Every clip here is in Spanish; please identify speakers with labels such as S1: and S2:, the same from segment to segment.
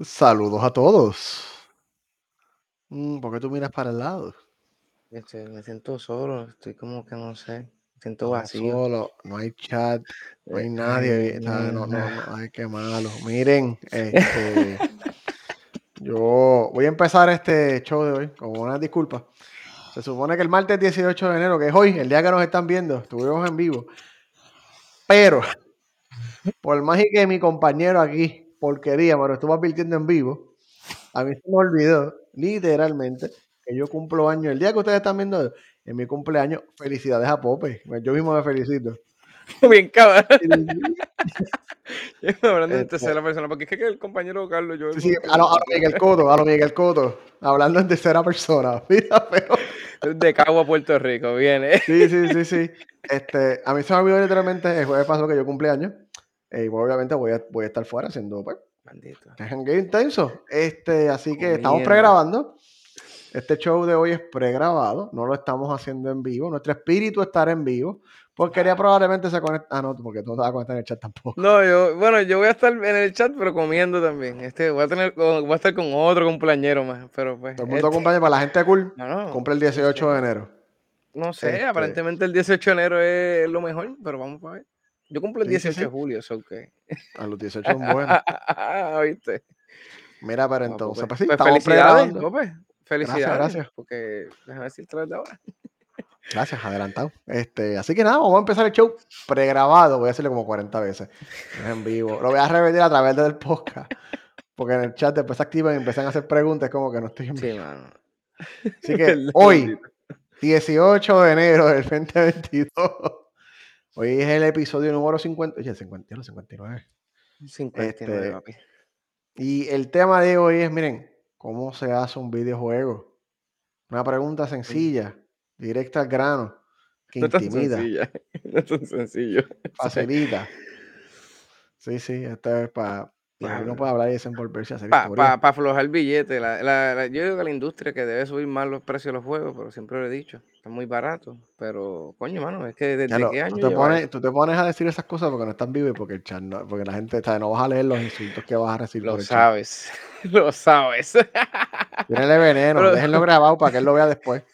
S1: Saludos a todos. Mm, ¿Por qué tú miras para el lado?
S2: Este, me siento solo, estoy como que no sé, me siento vacío.
S1: solos, no hay chat, no hay
S2: Eh,
S1: nadie, no, no, no, ay, qué malo. Miren, este, yo voy a empezar este show de hoy con una disculpa. Se supone que el martes 18 de enero, que es hoy, el día que nos están viendo, estuvimos en vivo. Pero, por más que mi compañero aquí, porquería, pero estuvo advirtiendo en vivo, a mí se me olvidó, literalmente, que yo cumplo años. El día que ustedes están viendo, en mi cumpleaños, felicidades a Pope. Yo mismo me felicito.
S2: Bien cabrón. Hablando en
S1: Este-
S2: tercera persona, porque es que el compañero Carlos, yo.
S1: sí, a lo, a lo Miguel Coto, a lo Miguel Coto, hablando en tercera persona. Mira, pero.
S2: De Cagua, Puerto Rico, viene.
S1: Sí, sí, sí, sí. Este, a mí se me olvidó literalmente el jueves pasado que yo cumpleaños. Eh, Y obviamente voy a, voy a estar fuera haciendo pues,
S2: Maldito.
S1: jangueo intenso. Este, así que estamos
S2: Comiendo.
S1: pregrabando. Este show de hoy es pregrabado, no lo estamos haciendo en vivo. Nuestro espíritu estará en vivo. Porquería probablemente se conecta. Ah, no, porque tú no te vas a conectar en el chat tampoco.
S2: No, yo, bueno, yo voy a estar en el chat, pero comiendo también. Este, voy a tener, voy a estar con otro cumpleañero más, pero pues.
S1: Todo el mundo
S2: este-
S1: para la gente cool.
S2: No, no,
S1: Cumple el 18 de enero.
S2: No sé,
S1: Este-
S2: aparentemente el 18 de enero es lo mejor, pero vamos a ver. Yo cumplo el
S1: Sí, sí,
S2: 18 de julio, eso que.
S1: A los 18 son buenos.
S2: ¿Viste?
S1: Mira, pero
S2: Ah,
S1: entonces,
S2: pues,
S1: pues sí,
S2: pues felicidades. Pope, Felicidades.
S1: gracias.
S2: Porque déjame decirte desde ahora.
S1: Gracias, adelantado. Este, así que nada, vamos a empezar el show pregrabado. Voy a hacerlo como 40 veces. Es en vivo. Lo voy a repetir a través del podcast. Porque en el chat después se activan y empiezan a hacer preguntas como que no estoy en vivo.
S2: Sí, mano.
S1: Así que hoy,
S2: bendito.
S1: 18 de enero del 2022. Hoy es el episodio número 50. Oye, 51, 59.
S2: 59,
S1: Este,
S2: papi.
S1: Y el tema de hoy es, miren, ¿cómo se hace un videojuego? Una pregunta sencilla, directa al grano, que
S2: No
S1: intimida,
S2: sencilla. No es tan sencillo.
S1: facilita. Sí, sí, esto es para... Uno
S2: bro.
S1: puede hablar y desenvolverse, hacer
S2: Para
S1: historia.
S2: aflojar el billete. La, la- la- yo digo que la industria que debe subir más los precios de los juegos, pero siempre lo he dicho. Están muy baratos. Pero, coño, mano, es que desde
S1: lo-
S2: qué
S1: tú,
S2: año
S1: te pones, tú te pones a decir esas cosas porque no están vivos y porque el chat no, porque la gente sabe, no vas a leer los insultos que vas a recibir
S2: Lo
S1: por el chat.
S2: sabes. Lo sabes.
S1: Tírenle veneno,
S2: Pero-
S1: déjenlo grabado para que él lo vea después.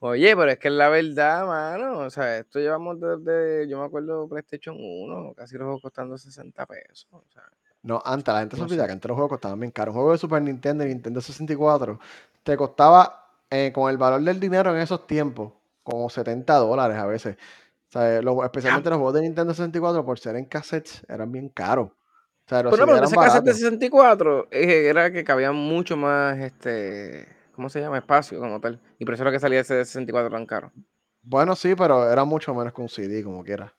S2: Oye, pero es que es la verdad, mano. O sea, esto llevamos desde, yo me acuerdo, PlayStation 1, casi los juegos costando 60 pesos. O sea,
S1: No, antes la gente se
S2: No
S1: olvida
S2: sé.
S1: que antes los juegos costaban bien caros. Un juego de Super Nintendo y Nintendo 64 te costaba eh, con el valor del dinero en esos tiempos, como 70 dólares a veces. O sea, los- especialmente los juegos de Nintendo 64 por ser en cassettes eran bien caros. O sea, los
S2: Bueno,
S1: CD
S2: pero ese cassette de
S1: baratos.
S2: 64 eh, era que cabía mucho más, este, ¿cómo se llama? Espacio como tal. Y por eso era que salía ese de 64 tan caro.
S1: Bueno, sí, pero era mucho menos que un CD, como quiera.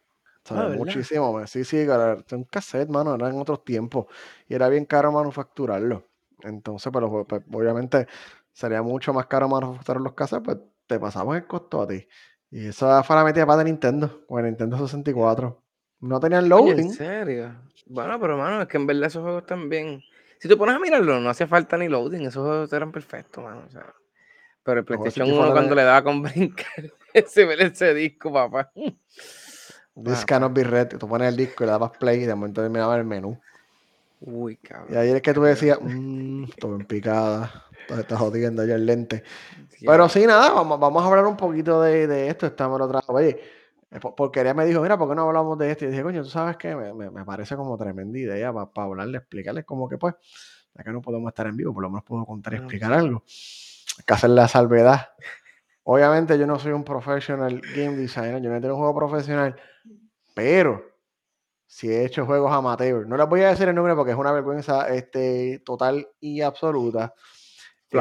S2: Ah,
S1: muchísimo más. Sí, sí, era un cassette, mano, era en otros tiempos. Y era bien caro manufacturarlo. Entonces, pero pues, pues, obviamente sería mucho más caro manufacturar los cassettes, pues te pasamos el costo a ti. Y eso fue la metida para de Nintendo, con el Nintendo 64. No tenían
S2: Oye,
S1: loading.
S2: ¿en serio? Bueno, pero mano, es que en verdad esos juegos también. Si te pones a mirarlo, no hacía falta ni loading, esos juegos eran perfectos, mano. O sea, pero el PlayStation
S1: 64
S2: 1 cuando le daba con brincar ese, ese disco, papá.
S1: This cannot be read. Tú pones el disco y le dabas play y de momento terminaba el menú.
S2: Uy, cabrón.
S1: Y ahí es que tú decías, mmm, todo en picada, está jodiendo ya el lente.
S2: Sí,
S1: Pero sí, nada, vamos, vamos a hablar un poquito de, de esto. Estamos otra Oye, eh, por- porquería me dijo, mira, ¿por qué no hablamos de esto? Y dije, coño, tú sabes qué, me, me- me parece como tremenda idea para hablarle, explicarles como que, pues, ya que no podemos estar en vivo, por lo menos puedo contar y explicar algo. Hay que hacer la salvedad. Obviamente yo no soy un professional game designer, yo no tengo un juego profesional, pero si he hecho juegos amateur. No les voy a decir el nombre porque es una vergüenza este, total y absoluta.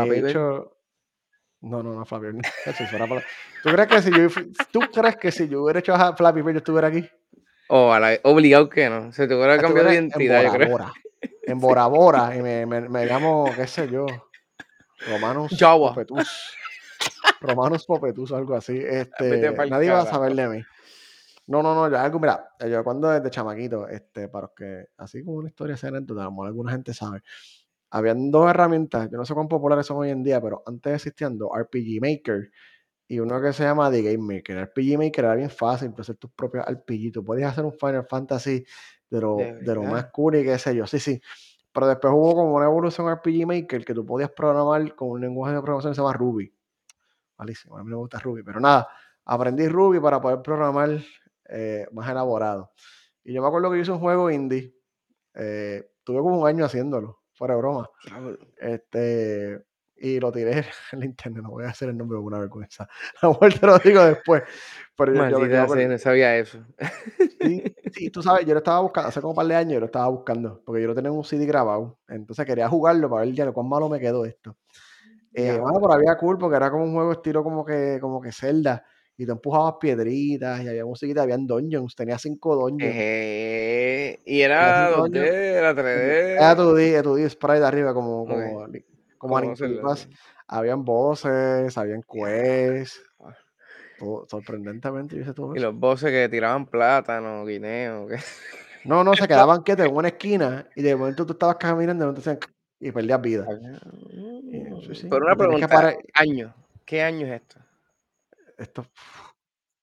S2: Flappy
S1: hecho... No, no, no, Flappy Bird. ¿Tú crees que si yo, ¿Tú crees que si yo hubiera hecho a Flappy Bird yo estuviera aquí?
S2: O a la- obligado que no. Se te hubiera cambiado de identidad,
S1: en
S2: yo creo.
S1: Bora. En Bora Bora. Y me, me, me llamo, qué sé yo, Romanus
S2: Jawa.
S1: Popetus. Romanus Popetus, algo así. Este, nadie va a saber de mí. No, no, no, yo algo, mira, yo cuando desde chamaquito, este, para los que, así como una historia esa anécdota, a lo mejor alguna gente sabe, habían dos herramientas, yo no sé cuán populares son hoy en día, pero antes existían dos, RPG Maker y uno que se llama The Game Maker. El RPG Maker era bien fácil, tú hacer tus propios RPG, tú podías hacer un Final Fantasy de lo,
S2: De
S1: de lo más cool y qué sé yo, sí, sí. Pero después hubo como una evolución RPG Maker que tú podías programar con un lenguaje de programación que se llama Ruby. Malísimo, a mí me gusta Ruby, pero nada, aprendí Ruby para poder programar eh, más elaborado. Y yo me acuerdo que yo hice un juego indie, eh, tuve como un año haciéndolo, fuera de broma. Este, y lo tiré en el internet, no voy a hacer el nombre de una vergüenza. A vuelta lo digo después. Pero yo, yo,
S2: no sabía eso.
S1: sí, sí, tú sabes, yo lo estaba buscando, hace como un par de años yo lo estaba buscando, porque yo lo tenía en un CD grabado. Entonces quería jugarlo para ver ya cuán malo me quedó esto. Eh, bueno, pero había cool porque era como un juego estilo como que, como que Zelda. Y te empujabas piedritas y había musiquita, habían dungeons, tenía cinco dungeons.
S2: Ejé, y era
S1: cinco
S2: 2D,
S1: dungeons.
S2: era
S1: Era
S2: 3D.
S1: tu D, tu D sprite arriba, como, como, como
S2: Como.
S1: Habían voces, habían quests.
S2: Ah.
S1: todo- sorprendentemente yo hice todo
S2: Y
S1: eso.
S2: los bosses que tiraban plátano, guineo. que-
S1: No, no, se quedaban quietos en una esquina y de momento tú estabas caminando y y perdías vida. Y, sí, sí,
S2: Pero una
S1: y
S2: pregunta,
S1: parar.
S2: año. ¿Qué año es esto?
S1: Esto,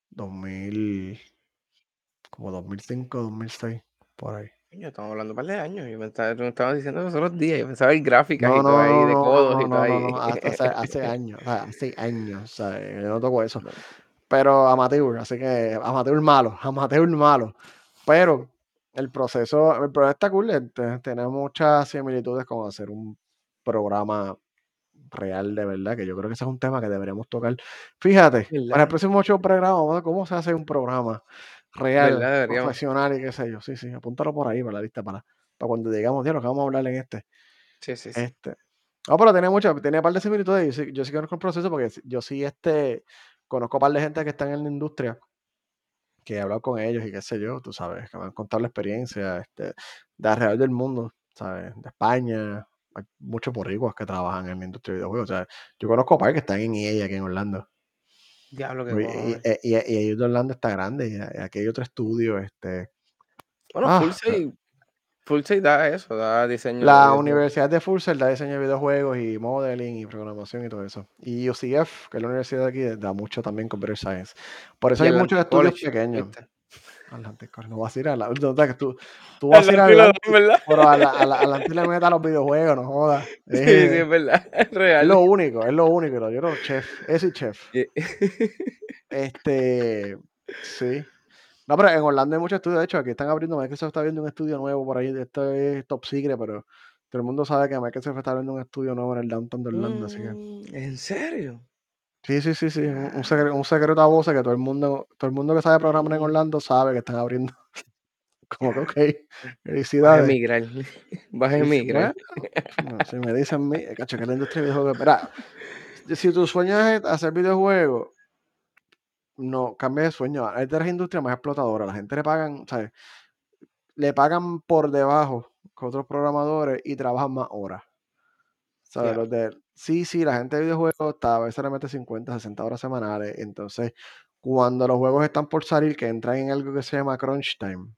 S1: 2000, como 2005, 2006, por ahí.
S2: Coño, estamos hablando un par de años. Yo me estaba, me estabas diciendo los otros días. Yo pensaba en gráficas
S1: No,
S2: y todo ahí de codos
S1: no,
S2: y todo ahí.
S1: hace, hace años, hace años, yo no toco eso. Pero amateur, así que amateur malo, amateur malo. Pero el proceso, el proceso está cool, este, tiene muchas similitudes con hacer un programa real de verdad, que yo creo que ese es un tema que deberíamos tocar. Fíjate, para el
S2: ¿Verdad?
S1: próximo show programa, vamos a ver cómo se hace un programa real,
S2: ¿Verdad?
S1: Profesional y qué sé yo. Sí, sí, apúntalo por ahí para la lista, para, para cuando digamos, tío, lo que vamos a hablar en este.
S2: Sí, sí, sí.
S1: Este. No, pero tenía mucho, tenía un par de similitudes. Yo sí, yo sí conozco el proceso porque yo sí este, conozco un par de gente que están en la industria, que he hablado con ellos y qué sé yo, tú sabes, que me han contado la experiencia este, de alrededor del mundo, ¿sabes? De España, hay muchos boricos que trabajan en la industria de videojuegos. O sea, yo conozco par que están en EA aquí en Orlando.
S2: Diablo que
S1: Y, y,
S2: cojones.
S1: y, y ahí de Orlando está grande, y aquí hay otro estudio, este.
S2: Bueno,
S1: Ah,
S2: Fullside, Fullside da eso, da diseño
S1: La. Universidad de Full Sail da diseño de videojuegos y modeling y programación y todo eso. Y UCF, que es la universidad de aquí, da mucho también Computer Science. Por eso
S2: Y
S1: hay muchos estudios
S2: College,
S1: pequeños.
S2: ¿viste?
S1: No vas a ir a la. no, tú, tú vas a ir a
S2: Atlantic lo dan,
S1: Atlantic,
S2: ¿verdad?
S1: pero a la, a la, le meta los videojuegos, no jodas.
S2: Sí, sí,
S1: Eh,
S2: es verdad, es
S1: es
S2: real.
S1: lo único, es lo único. Yo creo chef, ese y chef.
S2: Y-
S1: Este, sí. No, pero en Orlando hay muchos estudios. De hecho, aquí están abriendo, Microsoft está abriendo un estudio nuevo por ahí. Esto es top secret, pero todo el mundo sabe que Microsoft está abriendo un estudio nuevo en el downtown de Orlando. Así que,
S2: Mm, ¿En serio?
S1: Sí, sí, sí, sí. Un, un secreto, un secreto a voces que todo el mundo, todo el mundo que sabe programar en. Orlando sabe que están abriendo. Como que, ok,
S2: Vas a
S1: felicidades.
S2: emigrar. Vas a
S1: Sí, sí,
S2: emigrar.
S1: bueno, si me dicen, mi, cacho, que la industria de videojuegos. Mira, si tu sueño es hacer videojuegos, no, cambia de sueño. Hay de las industrias más explotadoras. La gente le pagan, ¿sabes? Le pagan por debajo que otros programadores y trabajan más horas. ¿Sabes?
S2: Ya.
S1: Los de, sí, sí, la gente de videojuegos está, a veces le mete 50, 60 horas semanales. Entonces, cuando los juegos están por salir, que entran en algo que se llama crunch time,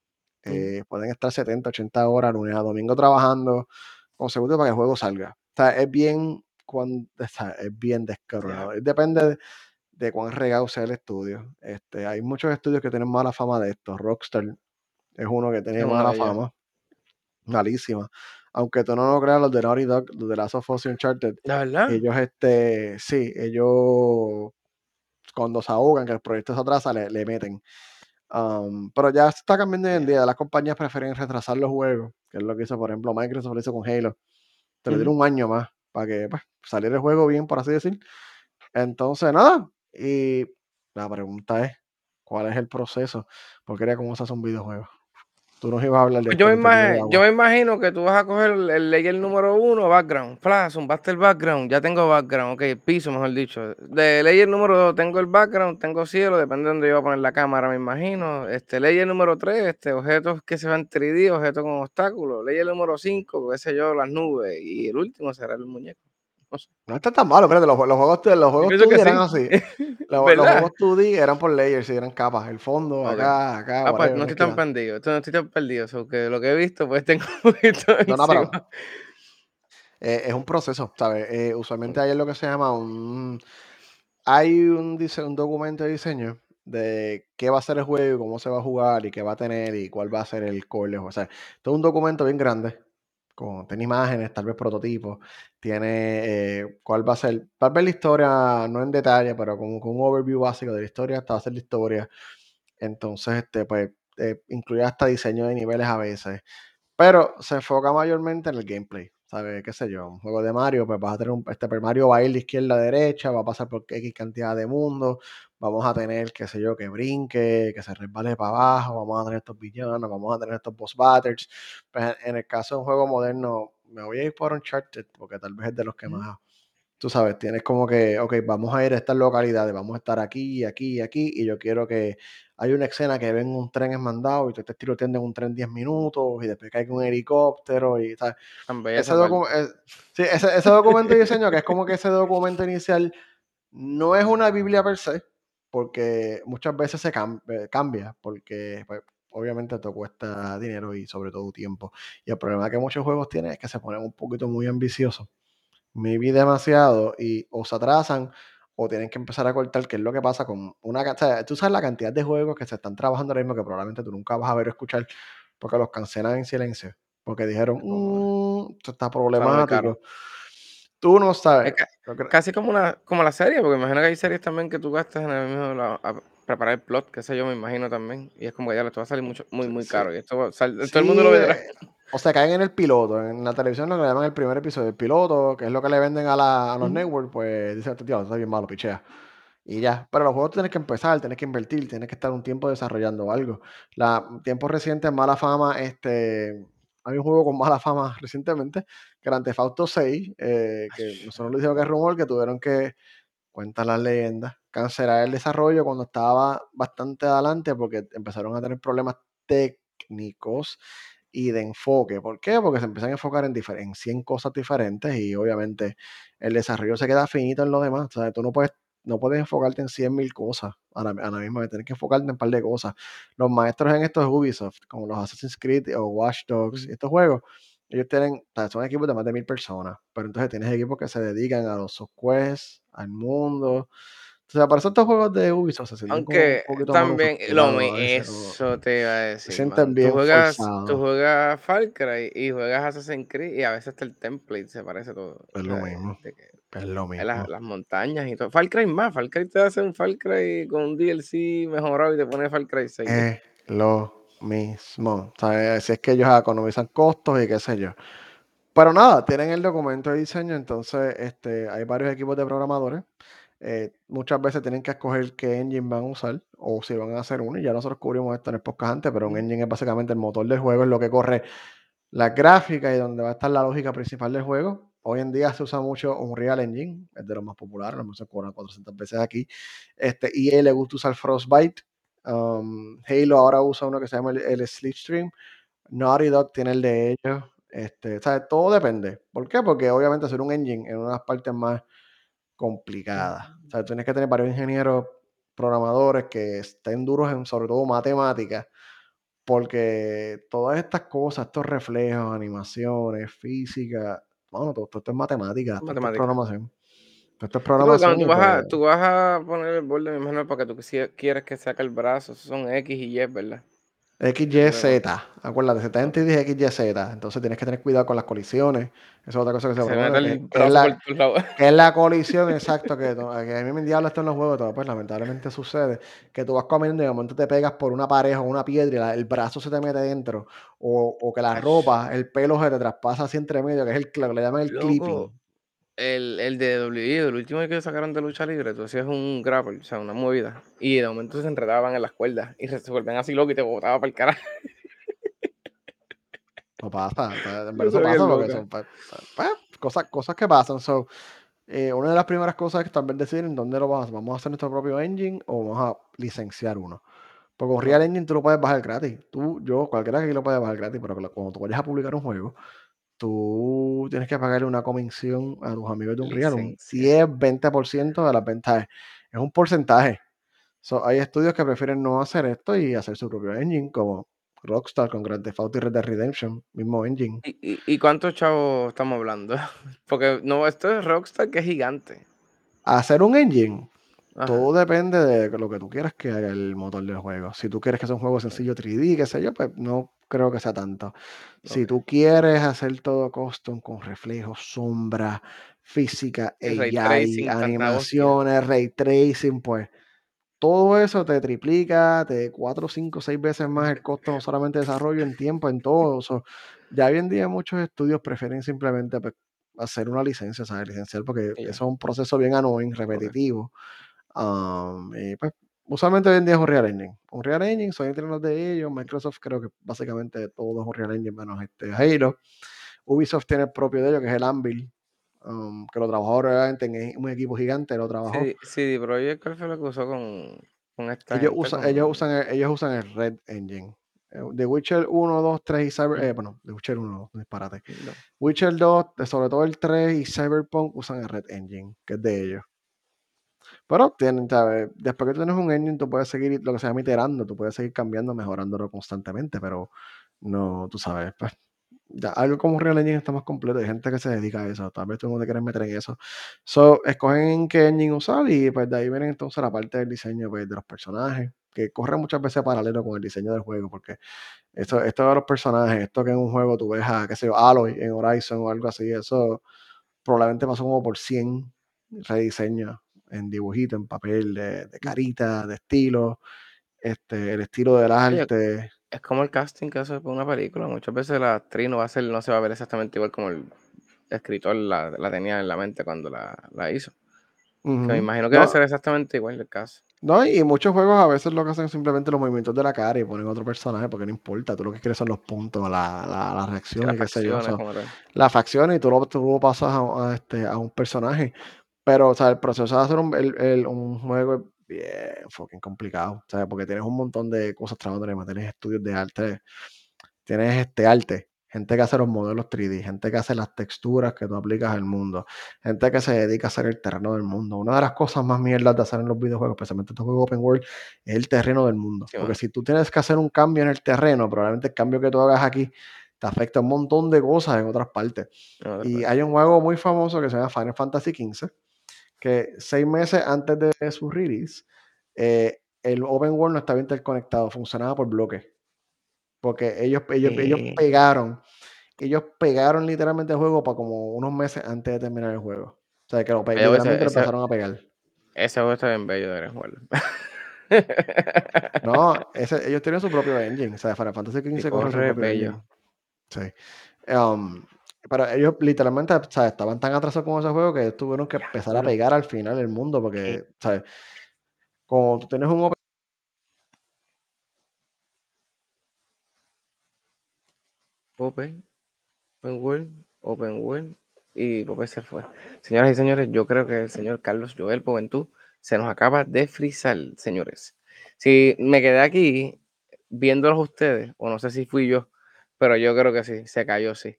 S1: eh, pueden estar 70, 80 horas, lunes a domingo trabajando consecutivos para que el juego salga. O sea, es bien, cuando, o sea, es bien descabronado. Depende de, de cuán regado sea el estudio. Este, hay muchos estudios que tienen mala fama de esto. Rockstar es uno que tiene
S2: uno
S1: mala fama, malísima. Aunque tú no lo creas, los de Naughty Dog, los de Last of Us y Uncharted,
S2: ¿La verdad?
S1: ellos, este, sí, ellos cuando se ahogan, que el proyecto se atrasa, le, le meten. Um, pero ya está cambiando hoy en día. Las compañías prefieren retrasar los juegos, que es lo que hizo, por ejemplo, Microsoft lo hizo con Halo. Te lo dieron un año más para que pues, saliera el juego bien, por así decir. Entonces, nada. Y la pregunta es: ¿cuál es el proceso? Porque era cómo se hace un videojuego. Tú nos ibas a hablar de esto.
S2: yo, me yo imagino que tú vas a coger el, layer número uno, background. Flash, zumbaste el background. Ya tengo background. Ok, piso, mejor dicho. De layer número dos tengo el background, tengo cielo, depende de dónde yo voy a poner la cámara, me imagino. Este, layer número tres, este, objetos que se van 3D, objetos con obstáculos. Layer número cinco, qué sé yo, las nubes. Y el último será el muñeco. No sé.
S1: No está tan malo, espérate. Los, los juegos, los juegos
S2: pienso
S1: 2D
S2: que
S1: eran
S2: sí.
S1: así. Los, juegos 2D eran por layers, y eran capas. El fondo, acá, acá,
S2: Ah, pues no estoy tan perdido. No estoy tan perdido. so que lo que he visto, pues tengo un poquito
S1: No, no, pero eh, es un proceso, ¿sabes? Eh, usualmente hay lo que se llama un... Hay un, dise- un documento de diseño de qué va a ser el juego, y cómo se va a jugar y qué va a tener y cuál va a ser el core. O sea, todo un documento bien grande con, tiene imágenes, tal vez prototipos, tiene eh, cuál va a ser, tal vez la historia, no en detalle, pero con un overview básico de la historia, hasta va a ser la historia. Entonces, este, pues, eh, incluye hasta diseño de niveles a veces. Pero se enfoca mayormente en el gameplay. ¿Sabes? ¿Qué sé yo? Un juego de Mario, pues vas a tener un. Este pues, Mario va a ir de izquierda a derecha, va a pasar por X cantidad de mundos. Vamos a tener, qué sé yo, que brinque, que se resbale para abajo. Vamos a tener estos villanos, vamos a tener estos boss battles. Pues en el caso de un juego moderno, me voy a ir por Uncharted, porque tal vez es de los que más tú sabes, tienes como que, ok, vamos a ir a estas localidades, vamos a estar aquí, aquí y aquí, y yo quiero que hay una escena que ven un tren mandado y tú te tiroteando en un tren 10 minutos y después cae un helicóptero y tal. Ese, ese, ese, documento de diseño, que es como que ese documento inicial no es una Biblia per se, porque muchas veces se eh, cambia, porque pues, obviamente te cuesta dinero y sobre todo tiempo. Y el problema que muchos juegos tienen es que se ponen un poquito muy ambiciosos vi demasiado y o se atrasan o tienen que empezar a cortar, que es lo que pasa con una... O sea, tú sabes la cantidad de juegos que se están trabajando ahora mismo que probablemente tú nunca vas a ver o escuchar porque los cancelan en silencio. Porque dijeron, mmm, esto está problemático. Tú no sabes.
S2: casi como una como la serie, porque imagino que hay series también que tú gastas en el mismo a preparar el plot, que sé yo, me imagino también. Y es como que ya le va a salir mucho, muy, muy caro. Y esto todo el mundo lo verá.
S1: O sea, caen en el piloto. En la televisión lo que le llaman el primer episodio del piloto, que es lo que le venden a, la, a los networks, pues dicen, tío, está bien malo, pichea. Y ya. Pero los juegos tienes que empezar, tienes que invertir, tienes que estar un tiempo desarrollando algo. La tiempo reciente, mala fama, este. Hay un juego con mala fama recientemente, Grand Theft Auto 6, eh, que nosotros le dijimos que es rumor, que tuvieron que, cuentan las leyendas, cancelar el desarrollo cuando estaba bastante adelante porque empezaron a tener problemas técnicos y de enfoque. ¿Por qué? Porque se empiezan a enfocar en, en 100 cosas diferentes y obviamente el desarrollo se queda finito en lo demás. O sea, tú no puedes, no puedes enfocarte en 100 mil cosas a la, a la misma vez, tienes que enfocarte en un par de cosas. Los maestros en estos Ubisoft, como los Assassin's Creed o Watch Dogs, estos juegos, ellos tienen, son equipos de más de mil personas, pero entonces tienes equipos que se dedican a los quests, al mundo, o sea, para eso estos juegos de Ubisoft se
S2: sienten Aunque un poquito también, lo eso te iba a decir. Se sienten bien tú juegas, tú juegas Far Cry y juegas Assassin's Creed y a veces hasta el template se parece todo.
S1: Es lo mismo. es lo mismo.
S2: Las, las, montañas y todo. Far Cry más. Far Cry te hace un Far Cry con un DLC mejorado y te pone Far Cry 6.
S1: Es lo mismo. O sea, si es que ellos economizan costos y qué sé yo. Pero nada, tienen el documento de diseño, entonces este, hay varios equipos de programadores eh, muchas veces tienen que escoger qué engine van a usar o si van a hacer uno. Y ya nosotros cubrimos esto en el podcast antes, pero un engine es básicamente el motor del juego, es lo que corre la gráfica y donde va a estar la lógica principal del juego. Hoy en día se usa mucho Unreal Engine, es de los más populares, lo hemos cobrado 400 veces aquí. Este, EA le gusta usar Frostbite. Um, Halo ahora usa uno que se llama el, Slipstream. Naughty Dog tiene el de ellos. Este, todo depende. ¿Por qué? Porque obviamente hacer un engine en unas partes más complicada. O sea, tienes que tener varios ingenieros programadores que estén duros en sobre todo matemáticas, porque todas estas cosas, estos reflejos, animaciones, física, bueno, todo, esto es matemática, todo esto es programación. Todo esto es programación.
S2: tú, vas a, pues tú vas a poner el borde, me imagino, para que tú quieres que saque el brazo, son X y Y, ¿verdad?
S1: XYZ, acuérdate, se te dice XYZ, entonces tienes que tener cuidado con las colisiones. Esa es otra cosa que se, se que, que, es la, que, es la, colisión, exacto, que, que, a mí me diablo esto en los juegos, todo, pues lamentablemente sucede, que tú vas comiendo y de momento te pegas por una pareja o una piedra y el brazo se te mete dentro, o, o que la ropa, el pelo se te traspasa así entre medio, que es el que le llaman el clipping
S2: el, el de WWE, el último que sacaron de lucha libre, tú hacías un grapple, o sea, una movida, y de momento se enredaban en las cuerdas y se volvían así locos y te botaban para el carajo.
S1: No pasa, en verdad pasa porque son cosas, cosas que pasan. So, eh, una de las primeras cosas es también decidir en dónde lo vamos a hacer. ¿Vamos a hacer nuestro propio engine o vamos a licenciar uno? Porque Real Engine tú lo puedes bajar gratis. Tú, yo, cualquiera que aquí lo puede bajar gratis, pero cuando tú vayas a publicar un juego, tú tienes que pagarle una comisión a tus amigos de un real, un 10, 20% de las ventas. Es un porcentaje. hay estudios que prefieren no hacer esto y hacer su propio engine, como Rockstar con Grand Theft Auto y Red Dead Redemption, mismo engine.
S2: ¿Y, y, cuántos chavos estamos hablando? Porque no, esto es Rockstar que es gigante.
S1: Hacer un engine, todo depende de lo que tú quieras que haga el motor del juego. Si tú quieres que sea un juego sencillo 3D, qué sé yo, pues no creo que sea tanto. Si tú quieres hacer todo custom con reflejos, sombra, física, AI,
S2: tracing,
S1: animaciones, ray tracing, pues todo eso te triplica, te 4, 5, 6 veces más el costo, no solamente de desarrollo, en tiempo, en todo. So, ya hoy en día muchos estudios prefieren simplemente pues, hacer una licencia, ¿sabes? Licenciar, porque eso es un proceso bien annoying, repetitivo. Um, y pues, usualmente hoy en día es un Real Engine. Un Real Engine, Sony tiene los de ellos, Microsoft creo que básicamente todo es un Real Engine menos este Halo. Ubisoft tiene el propio de ellos, que es el Anvil, um, que lo trabajó realmente en un equipo gigante, lo trabajó.
S2: CD, CD Projekt, ¿cuál fue lo que usó con, con esta
S1: Ellos
S2: gente?
S1: usan, ellos usan, el, ellos usan el Red Engine. Eh, The Witcher 1, 2, 3 y Cyber... Eh, bueno, The Witcher 1, no, disparate.
S2: no.
S1: Witcher 2, eh, sobre todo el 3 y Cyberpunk usan el Red Engine, que es de ellos. Pero tienen, ¿sabes? Después que tú tienes un engine, tú puedes seguir lo que se llama iterando, tú puedes seguir cambiando, mejorándolo constantemente, pero no, tú sabes, pues, ya algo como Real Engine está más completo, hay gente que se dedica a eso, tal vez tú no te quieres meter en eso. So, escogen qué engine usar y pues de ahí viene entonces la parte del diseño pues, de los personajes, que corre muchas veces paralelo con el diseño del juego, porque esto, esto de los personajes, esto que en un juego tú ves a, qué sé yo, Aloy en Horizon o algo así, eso probablemente pasó como por 100 rediseños en dibujito, en papel, de, de carita, de estilo, este, el estilo del arte.
S2: es como el casting que hace una película. Muchas veces la actriz no va a ser, no se va a ver exactamente igual como el escritor la, la tenía en la mente cuando la, la hizo. Que me imagino que va a ser exactamente igual el caso.
S1: no, y muchos juegos a veces lo que hacen es simplemente los movimientos de la cara y ponen otro personaje porque no importa, tú lo que quieres son los puntos, la, la, la reacción
S2: las
S1: y qué sé yo. las facciones y tú lo, tú lo pasas a, a este, a un personaje. Pero, o sea, el proceso de hacer un, el- el- un juego es bien fucking complicado, ¿sabes? Porque tienes un montón de cosas trabajando, tienes estudios de arte, tienes este arte, gente que hace los modelos 3D, gente que hace las texturas que tú aplicas al mundo, gente que se dedica a hacer el terreno del mundo. Una de las cosas más mierdas de hacer en los videojuegos, especialmente estos juegos open world, es el terreno del mundo.
S2: Sí,
S1: Porque si tú tienes que hacer un cambio en el terreno, probablemente el cambio que tú hagas aquí te afecta un montón de cosas en otras partes.
S2: No,
S1: Y hay un juego muy famoso que se llama Final Fantasy XV, que seis meses antes de su release, eh, el open world no estaba interconectado, funcionaba por bloques. Porque ellos, ellos, ellos pegaron, ellos pegaron literalmente el juego para como unos meses antes de terminar el juego. O sea, que lo pe-
S2: ese,
S1: lo empezaron a pegar.
S2: ese juego está bien bello, deberías jugarlo.
S1: No, ese, ellos tienen su propio engine. O sea, Final Fantasy XV corre su engine. Sí. Um, pero ellos literalmente sea, estaban tan atrasados con ese juego que tuvieron que empezar a pegar al final el mundo porque, ¿sabes? Como tú tienes un open
S2: Open, Open World, Open World y Pope se fue. Señoras y señores, yo creo que el señor Carlos Joel Poventú se nos acaba de frizar, señores. Si me quedé aquí viéndolos ustedes, o no sé si fui yo, pero yo creo que sí, se cayó, sí.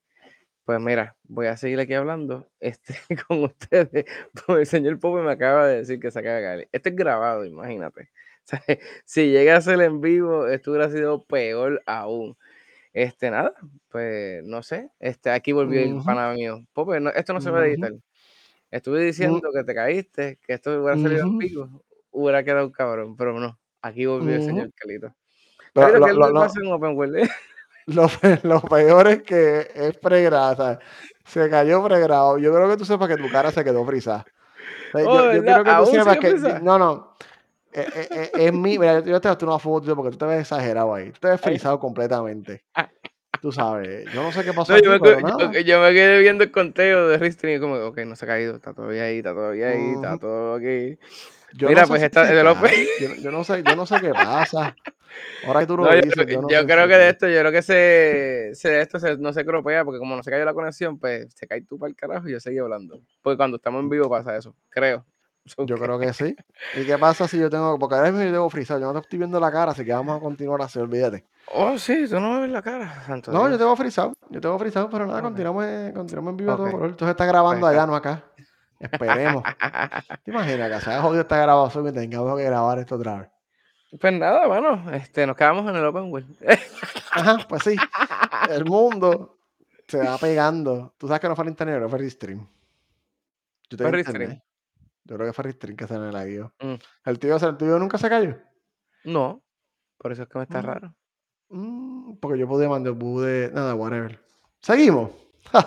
S2: Pues mira, voy a seguir aquí hablando este, con ustedes, porque el señor Pope me acaba de decir que se acaba de caer. Esto es grabado, imagínate. O sea, si llega a ser en vivo, esto hubiera sido peor aún. Este, nada, pues no sé. Este, aquí volvió el pana mío. Pope, no- esto no se va a editar. Estuve diciendo que te caíste, que esto hubiera salido en vivo, hubiera quedado un cabrón, pero no. Aquí volvió el señor Calito.
S1: Lo, lo,
S2: ¿qué es lo
S1: lo,
S2: que
S1: lo,
S2: pasa en Open World?
S1: lo lo peor es que es pregrasa. Se cayó pregrado. Yo creo que tú sepas que tu cara se quedó frisada. O sea,
S2: oh,
S1: yo, yo quiero que tú
S2: ¿Aún
S1: sepas que.
S2: pesada?
S1: No, no. eh, eh, eh, Es, mi. Mira, yo te a una foto porque tú te ves exagerado ahí. Tú te ves frisado completamente. Tú sabes. Yo no sé qué pasó
S2: No, yo,
S1: aquí,
S2: me,
S1: pero
S2: yo-
S1: nada.
S2: yo me quedé viendo el conteo de Ristring y como, ok, no se ha caído, está todavía ahí, está todavía ahí, está
S1: Ujú.
S2: todo aquí.
S1: Yo
S2: Mira,
S1: no
S2: pues
S1: se
S2: de
S1: cae. Yo, no- yo no sé, yo no sé qué pasa. Ahora que tú lo
S2: No, yo,
S1: dices, yo no
S2: yo
S1: sé
S2: creo que de esto, yo creo que se, se de esto se- no se cropea, porque como no se cayó la conexión, pues se cae tú para el carajo y yo seguí hablando. Porque cuando estamos en vivo pasa eso, creo.
S1: Yo creo que sí. ¿Y qué pasa si yo tengo.? Porque ahora mismo yo tengo frisado. Yo no te estoy viendo la cara, así que vamos a continuar así, olvídate.
S2: Oh, sí, tú no me ves la cara, santo
S1: No, yo tengo frisado. Yo tengo frisado, pero nada,
S2: Ok,
S1: continuamos, eh, continuamos en vivo todo color. Entonces está
S2: Pues
S1: grabando allá,
S2: está.
S1: no acá. Esperemos. ¿Te imaginas que se haya jodido esta grabación y tengamos que grabar esto otra vez?
S2: Pues nada, mano, este, nos quedamos en el Open World.
S1: Ajá, pues sí. El mundo se va pegando. Tú sabes que no fue el internet, no fue el stream. Yo
S2: Fue. Restream.
S1: Yo creo que fue el stream que se me la guió.
S2: Mm,
S1: El tuyo, el tuyo nunca se cayó.
S2: no, por eso es que me está
S1: Mm,
S2: raro.
S1: Mm, porque yo pude mandar, pude, nada, whatever. Seguimos.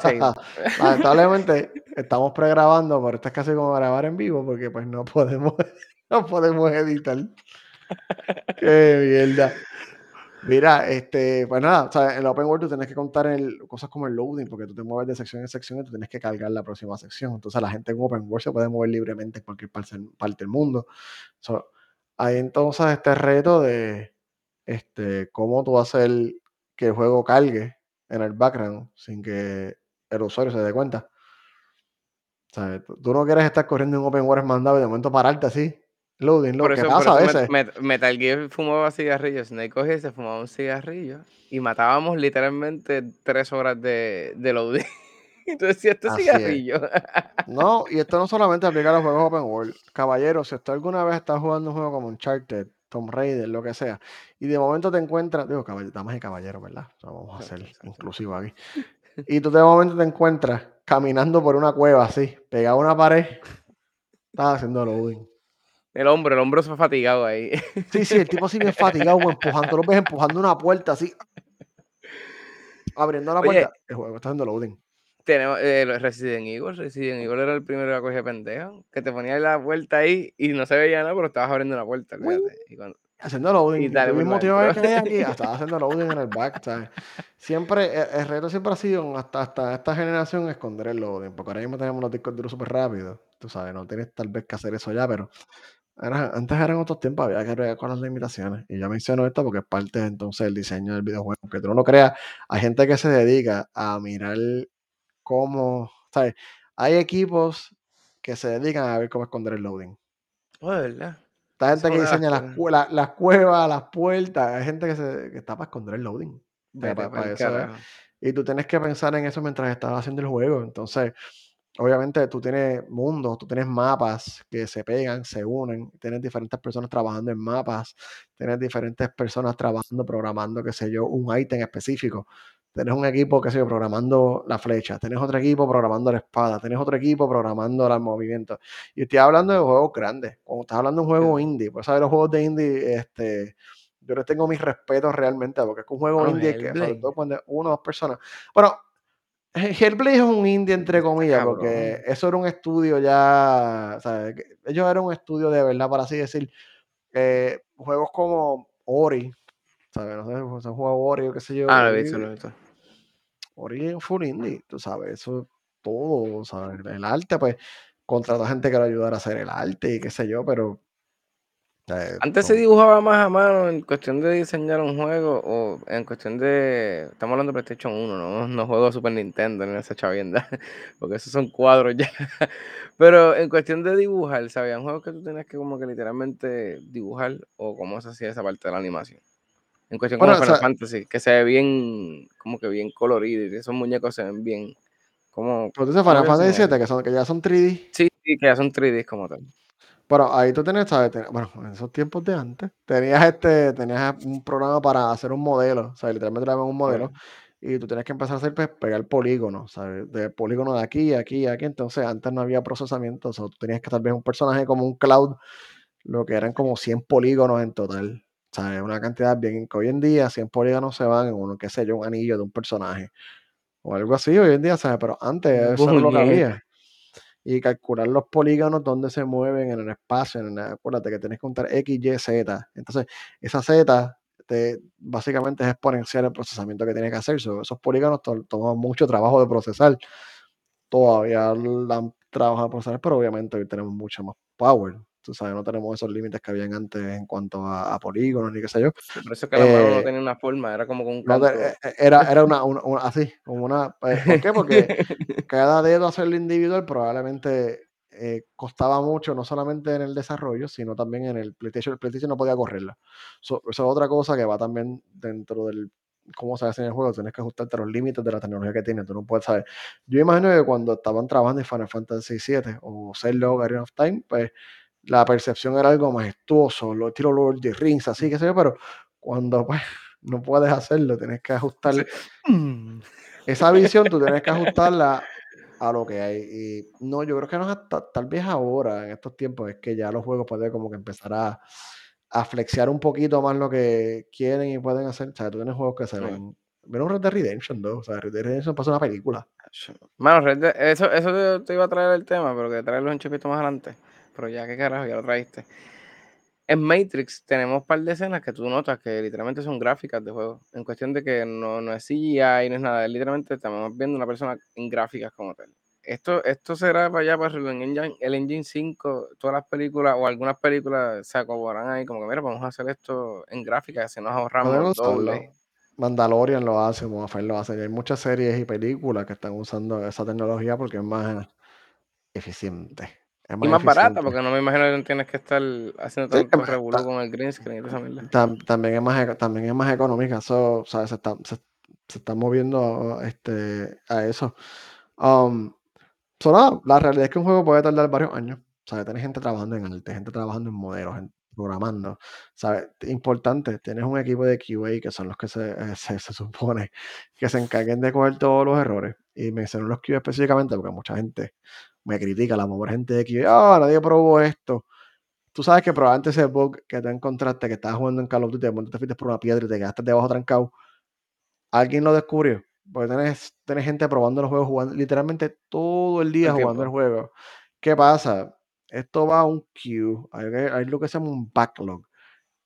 S2: Sí.
S1: Lamentablemente estamos pregrabando, pero esto es casi como grabar en vivo porque pues no podemos, no podemos editar. Qué mierda. Mira, este, pues nada, o sea, en el Open World tú tienes que contar el, cosas como el loading, porque tú te mueves de sección en sección y tú tienes que cargar la próxima sección. Entonces la gente en Open World se puede mover libremente en cualquier parte, parte del mundo. So, hay entonces este reto de este, cómo tú hacer que el juego cargue en el background sin que el usuario se dé cuenta. O sea, tú, no quieres estar corriendo en Open World mandado y de momento pararte así. Loading, lo que pasa a veces.
S2: Met- Met- Metal Gear fumaba cigarrillos. Snake cogía y se fumaba un cigarrillo. Y matábamos literalmente tres horas de, de loading. Entonces, si este
S1: Así es.
S2: cigarrillo.
S1: No, y esto no solamente aplica a los juegos open world. Caballero, si usted alguna vez está jugando un juego como Uncharted, Tomb Raider, lo que sea, y de momento te encuentras, digo, caball- damas y caballeros, ¿verdad? O sea, vamos a ser inclusivos aquí. Y tú de momento te encuentras caminando por una cueva así, pegado a una pared, estás haciendo loading.
S2: El hombre, el hombre se fue fatigado ahí.
S1: Sí, sí, el tipo así bien fatigado, empujando, lo ves empujando una puerta así, abriendo la
S2: Oye.
S1: puerta, el juego está haciendo loading.
S2: Tenemos eh, los Resident Evil. Resident Evil era el primero que cogía pendejo. Que te ponía la puerta ahí y no se veía nada, pero estabas abriendo una puerta. Y cuando-
S1: haciendo loading.
S2: Y por
S1: mismo ver
S2: dentro.
S1: que hay aquí, hasta haciendo loading en el back, ¿sabes? Siempre, el, el reto siempre ha sido, hasta, hasta esta generación, esconder el loading, porque ahora mismo tenemos los discos duros súper rápidos, tú sabes, no tienes tal vez que hacer eso ya, pero era- antes eran otros tiempos, había que bregar con las limitaciones, y yo menciono esto porque es parte entonces del diseño del videojuego, aunque tú no lo creas, hay gente que se dedica a mirar cómo, ¿sabes? Hay equipos que se dedican a ver cómo esconder el loading.
S2: Oh, de verdad.
S1: Esta
S2: Eso
S1: gente
S2: es
S1: que diseña las, la- las cuevas, las puertas, hay gente que, se, que está para esconder el loading. O sea,
S2: Vete
S1: pa-
S2: pa'l
S1: pa eso. Y tú tienes que pensar en eso mientras estás haciendo el juego. Entonces, obviamente tú tienes mundos, tú tienes mapas que se pegan, se unen, tienes diferentes personas trabajando en mapas, tienes diferentes personas trabajando, programando, qué sé yo, un ítem específico. Tienes un equipo, qué sé yo, programando la flecha, tienes otro equipo programando la espada, tienes otro equipo programando los movimientos. Y estoy hablando de juegos grandes. Cuando estás hablando de un juego
S2: Sí.
S1: indie, pues sabes, los juegos de indie, este, yo les tengo mis respetos realmente, porque es un juego indie que, sobre todo cuando uno o dos personas. Bueno, Hellblade es un indie entre comillas,
S2: cabrón.
S1: porque eso era un estudio ya, Ellos eran un estudio de verdad, para así decir. eh, juegos como Ori, ¿sabes? No sé, se han jugado Ori o qué sé yo.
S2: Ah, lo he visto, lo he visto.
S1: Ori full indie, tú sabes, eso todo, ¿sabes? El arte, pues, contrata gente que lo ayudara a hacer el arte y qué sé yo, pero. eh,
S2: Antes se dibujaba más a mano en cuestión de diseñar un juego o en cuestión de. Estamos hablando de PlayStation 1, no, no juego Super Nintendo ni esa chavienda, porque esos son cuadros ya. Pero en cuestión de dibujar, ¿sabían juegos que tú tenías que como que literalmente dibujar o cómo se hacía esa parte de la animación? En cuestión
S1: Bueno,
S2: como
S1: o
S2: Final
S1: sea-
S2: Fantasy, que se ve bien, como que bien colorido y esos muñecos se ven bien. Como,
S1: Pero tú dices
S2: ¿cómo
S1: Final Fantasy que, son, que ya son 3D.
S2: Sí, sí, que ya son 3D como tal.
S1: Pero ahí tú tenías, ¿sabes? Ten- bueno, en esos tiempos de antes, tenías este, tenías un programa para hacer un modelo, o sea, literalmente le daban un modelo, y tú tenías que empezar a hacer, pues, pegar polígonos, ¿sabes? De polígono de aquí, aquí, aquí, entonces antes no había procesamiento, o sea, tú tenías que tal vez un personaje como un cloud, lo que eran como 100 polígonos en total, ¿sabes? Una cantidad bien, que hoy en día 100 polígonos se van en uno, qué sé yo, un anillo de un personaje, o algo así hoy en día, ¿sabes? Pero antes eso era lo que había y calcular los polígonos donde se mueven en el espacio. En el- acuérdate que tienes que contar X, Y, Z. Entonces, esa Z te, básicamente es exponencial el procesamiento que tiene que hacer. So, esos polígonos to- toman mucho trabajo de procesar. Todavía dan trabajo de procesar, pero obviamente hoy tenemos mucho más power. Tú sabes, no tenemos esos límites que habían antes en cuanto a, a polígonos ni qué sé yo.
S2: Por eso es que la mano no
S1: Eh,
S2: tenía una forma, era como con un
S1: No eh, eh, era, era una, una- una- así, como una. ¿Por qué? Porque cada dedo hacerlo individual probablemente eh, costaba mucho, no solamente en el desarrollo, sino también en el PlayStation. El PlayStation no podía correrla. So- eso es otra cosa que va también dentro del cómo se hace en el juego. Tienes que ajustarte a los límites de la tecnología que tienes. Tú no puedes saber. Yo imagino que cuando estaban trabajando en Final Fantasy VII o Zelda Ocarina of Time, pues la percepción era algo majestuoso, lo estilo Lord of the Rings, así que sé yo, pero cuando pues no puedes hacerlo, tienes que ajustar esa visión tú tienes que ajustarla a lo que hay. Y no, yo creo que no es hasta, tal vez ahora, en estos tiempos, es que ya los juegos pueden como que empezar a, a flexear un poquito más lo que quieren y pueden hacer. O sea, tú tienes juegos que se ven. Un Red Dead Redemption 2. O sea, Red Dead Redemption pasa una película.
S2: Mano, Red Dead- eso, eso te, te iba a traer el tema, pero que traerlo un chupito más adelante. Pero ya, qué carajo, ya lo traíste. En Matrix tenemos un par de escenas que tú notas que literalmente son gráficas de juego. En cuestión de que no, no es CGI, no es nada. Literalmente estamos viendo una persona en gráficas como tal. Esto, esto será para allá, para el Engine, el Engine 5, todas las películas o algunas películas se acobarán ahí como que, mira, vamos a hacer esto en gráficas, así nos ahorramos
S1: usarlo.
S2: doble.
S1: Mandalorian lo hace, Moffat lo hace. y Hay muchas series y películas que están usando esa tecnología porque es más eficiente. Es
S2: Y más barata, porque no me imagino que tienes que estar haciendo
S1: Sí,
S2: tanto
S1: ta-
S2: con el green screen y esa mierda.
S1: tam- también es más también es más económica eso ¿sabes? Se, está, se, se está moviendo este, a eso um, so, nada, la realidad es que un juego puede tardar varios años ¿sabes? tienes gente trabajando en arte gente trabajando en modelos gente programando ¿sabes? importante tienes un equipo de QA que son los que se, eh, se, se supone que se encarguen de coger todos los errores y menciono los QA específicamente porque mucha gente me critica la pobre gente de QA ah nadie probó esto Tú sabes que probablemente ese bug que te encontraste, que estabas jugando en Call of Duty, de momento te fuiste por una piedra y te quedaste debajo trancado, alguien lo descubrió. Porque tenés, tenés gente probando los juegos, jugando literalmente todo el día
S2: El
S1: jugando el juego. ¿Qué pasa? Esto va a un queue, hay, hay lo que se llama un backlog.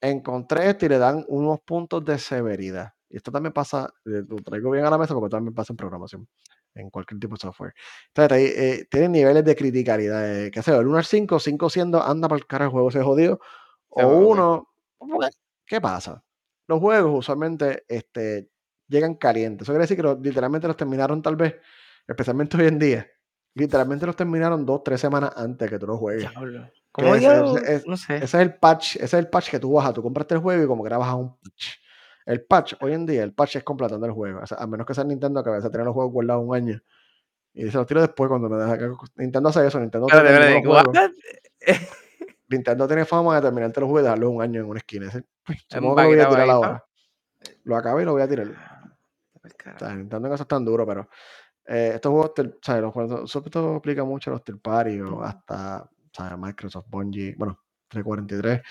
S1: Encontré esto y le dan unos puntos de severidad. Y esto también pasa, lo traigo bien a la mesa porque también pasa en programación, en cualquier tipo de software. Entonces, eh, tienen niveles de criticalidad. eh, ¿Qué sé yo? El 1 al 5, 5 siendo anda para el cara el juego se jodió. O
S2: va, ok.
S1: uno, pues, ¿qué pasa? Los juegos usualmente este, llegan calientes. Eso quiere decir que los- literalmente los terminaron tal vez, especialmente hoy en día, literalmente los terminaron dos, tres semanas antes que tú los juegues.
S2: ¿Cómo
S1: ese- es-
S2: No sé.
S1: ese es el patch, ese es el patch que tú bajas. Tú compraste el juego y como que bajas un patch. El patch, hoy en día, el patch es completando el juego. O sea, a menos que sea Nintendo, que a veces tiene los juegos guardados un año. Y se los tiro después cuando me deja que Nintendo hace eso. Nintendo juegos. Nintendo tiene fama de terminarte los juegos y dejarlos un año en una esquina. Pues, supongo que lo voy a tirar ahora. Lo acabé y lo voy a tirar. O sea, Nintendo en eso es tan duro, pero eh, estos juegos, o sea, los esto aplica mucho a los third party o hasta, o sea, Microsoft, Bungie, bueno, 343.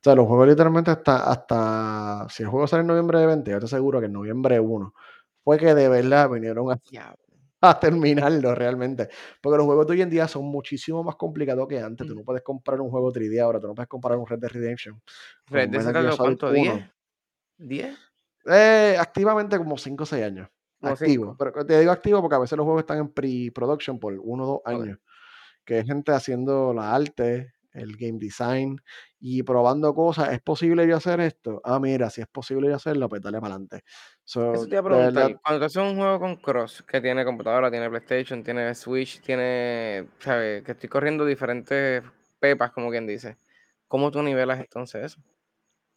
S1: O sea, los juegos literalmente hasta, hasta, si el juego sale en noviembre de 20, yo estoy seguro que en noviembre 1 fue que de verdad vinieron a, terminarlo realmente. Porque los juegos de hoy en día son muchísimo más complicados que antes. Tú
S2: Mm.
S1: no puedes comprar un juego 3D ahora, tú no puedes comprar un Red Dead Redemption.
S2: Red Dead
S1: Solid
S2: cuánto,
S1: 1.
S2: ¿10? ¿10?
S1: Eh, activamente como 5 o 6 años.
S2: Como
S1: Activo.
S2: cinco.
S1: Pero te digo activo porque a veces los juegos están en pre-production por 1 o 2
S2: Ok.
S1: años. Que es gente haciendo la arte, el game design y probando cosas. ¿Es posible yo hacer esto? Ah, mira, si es posible yo hacerlo, pues dale para adelante.
S2: Eso te iba a preguntar, cuando tú haces un juego con Cross, que tiene computadora, tiene PlayStation, tiene Switch, tiene, ¿sabes? Que estoy corriendo diferentes pepas, como quien dice. ¿Cómo tú nivelas entonces eso?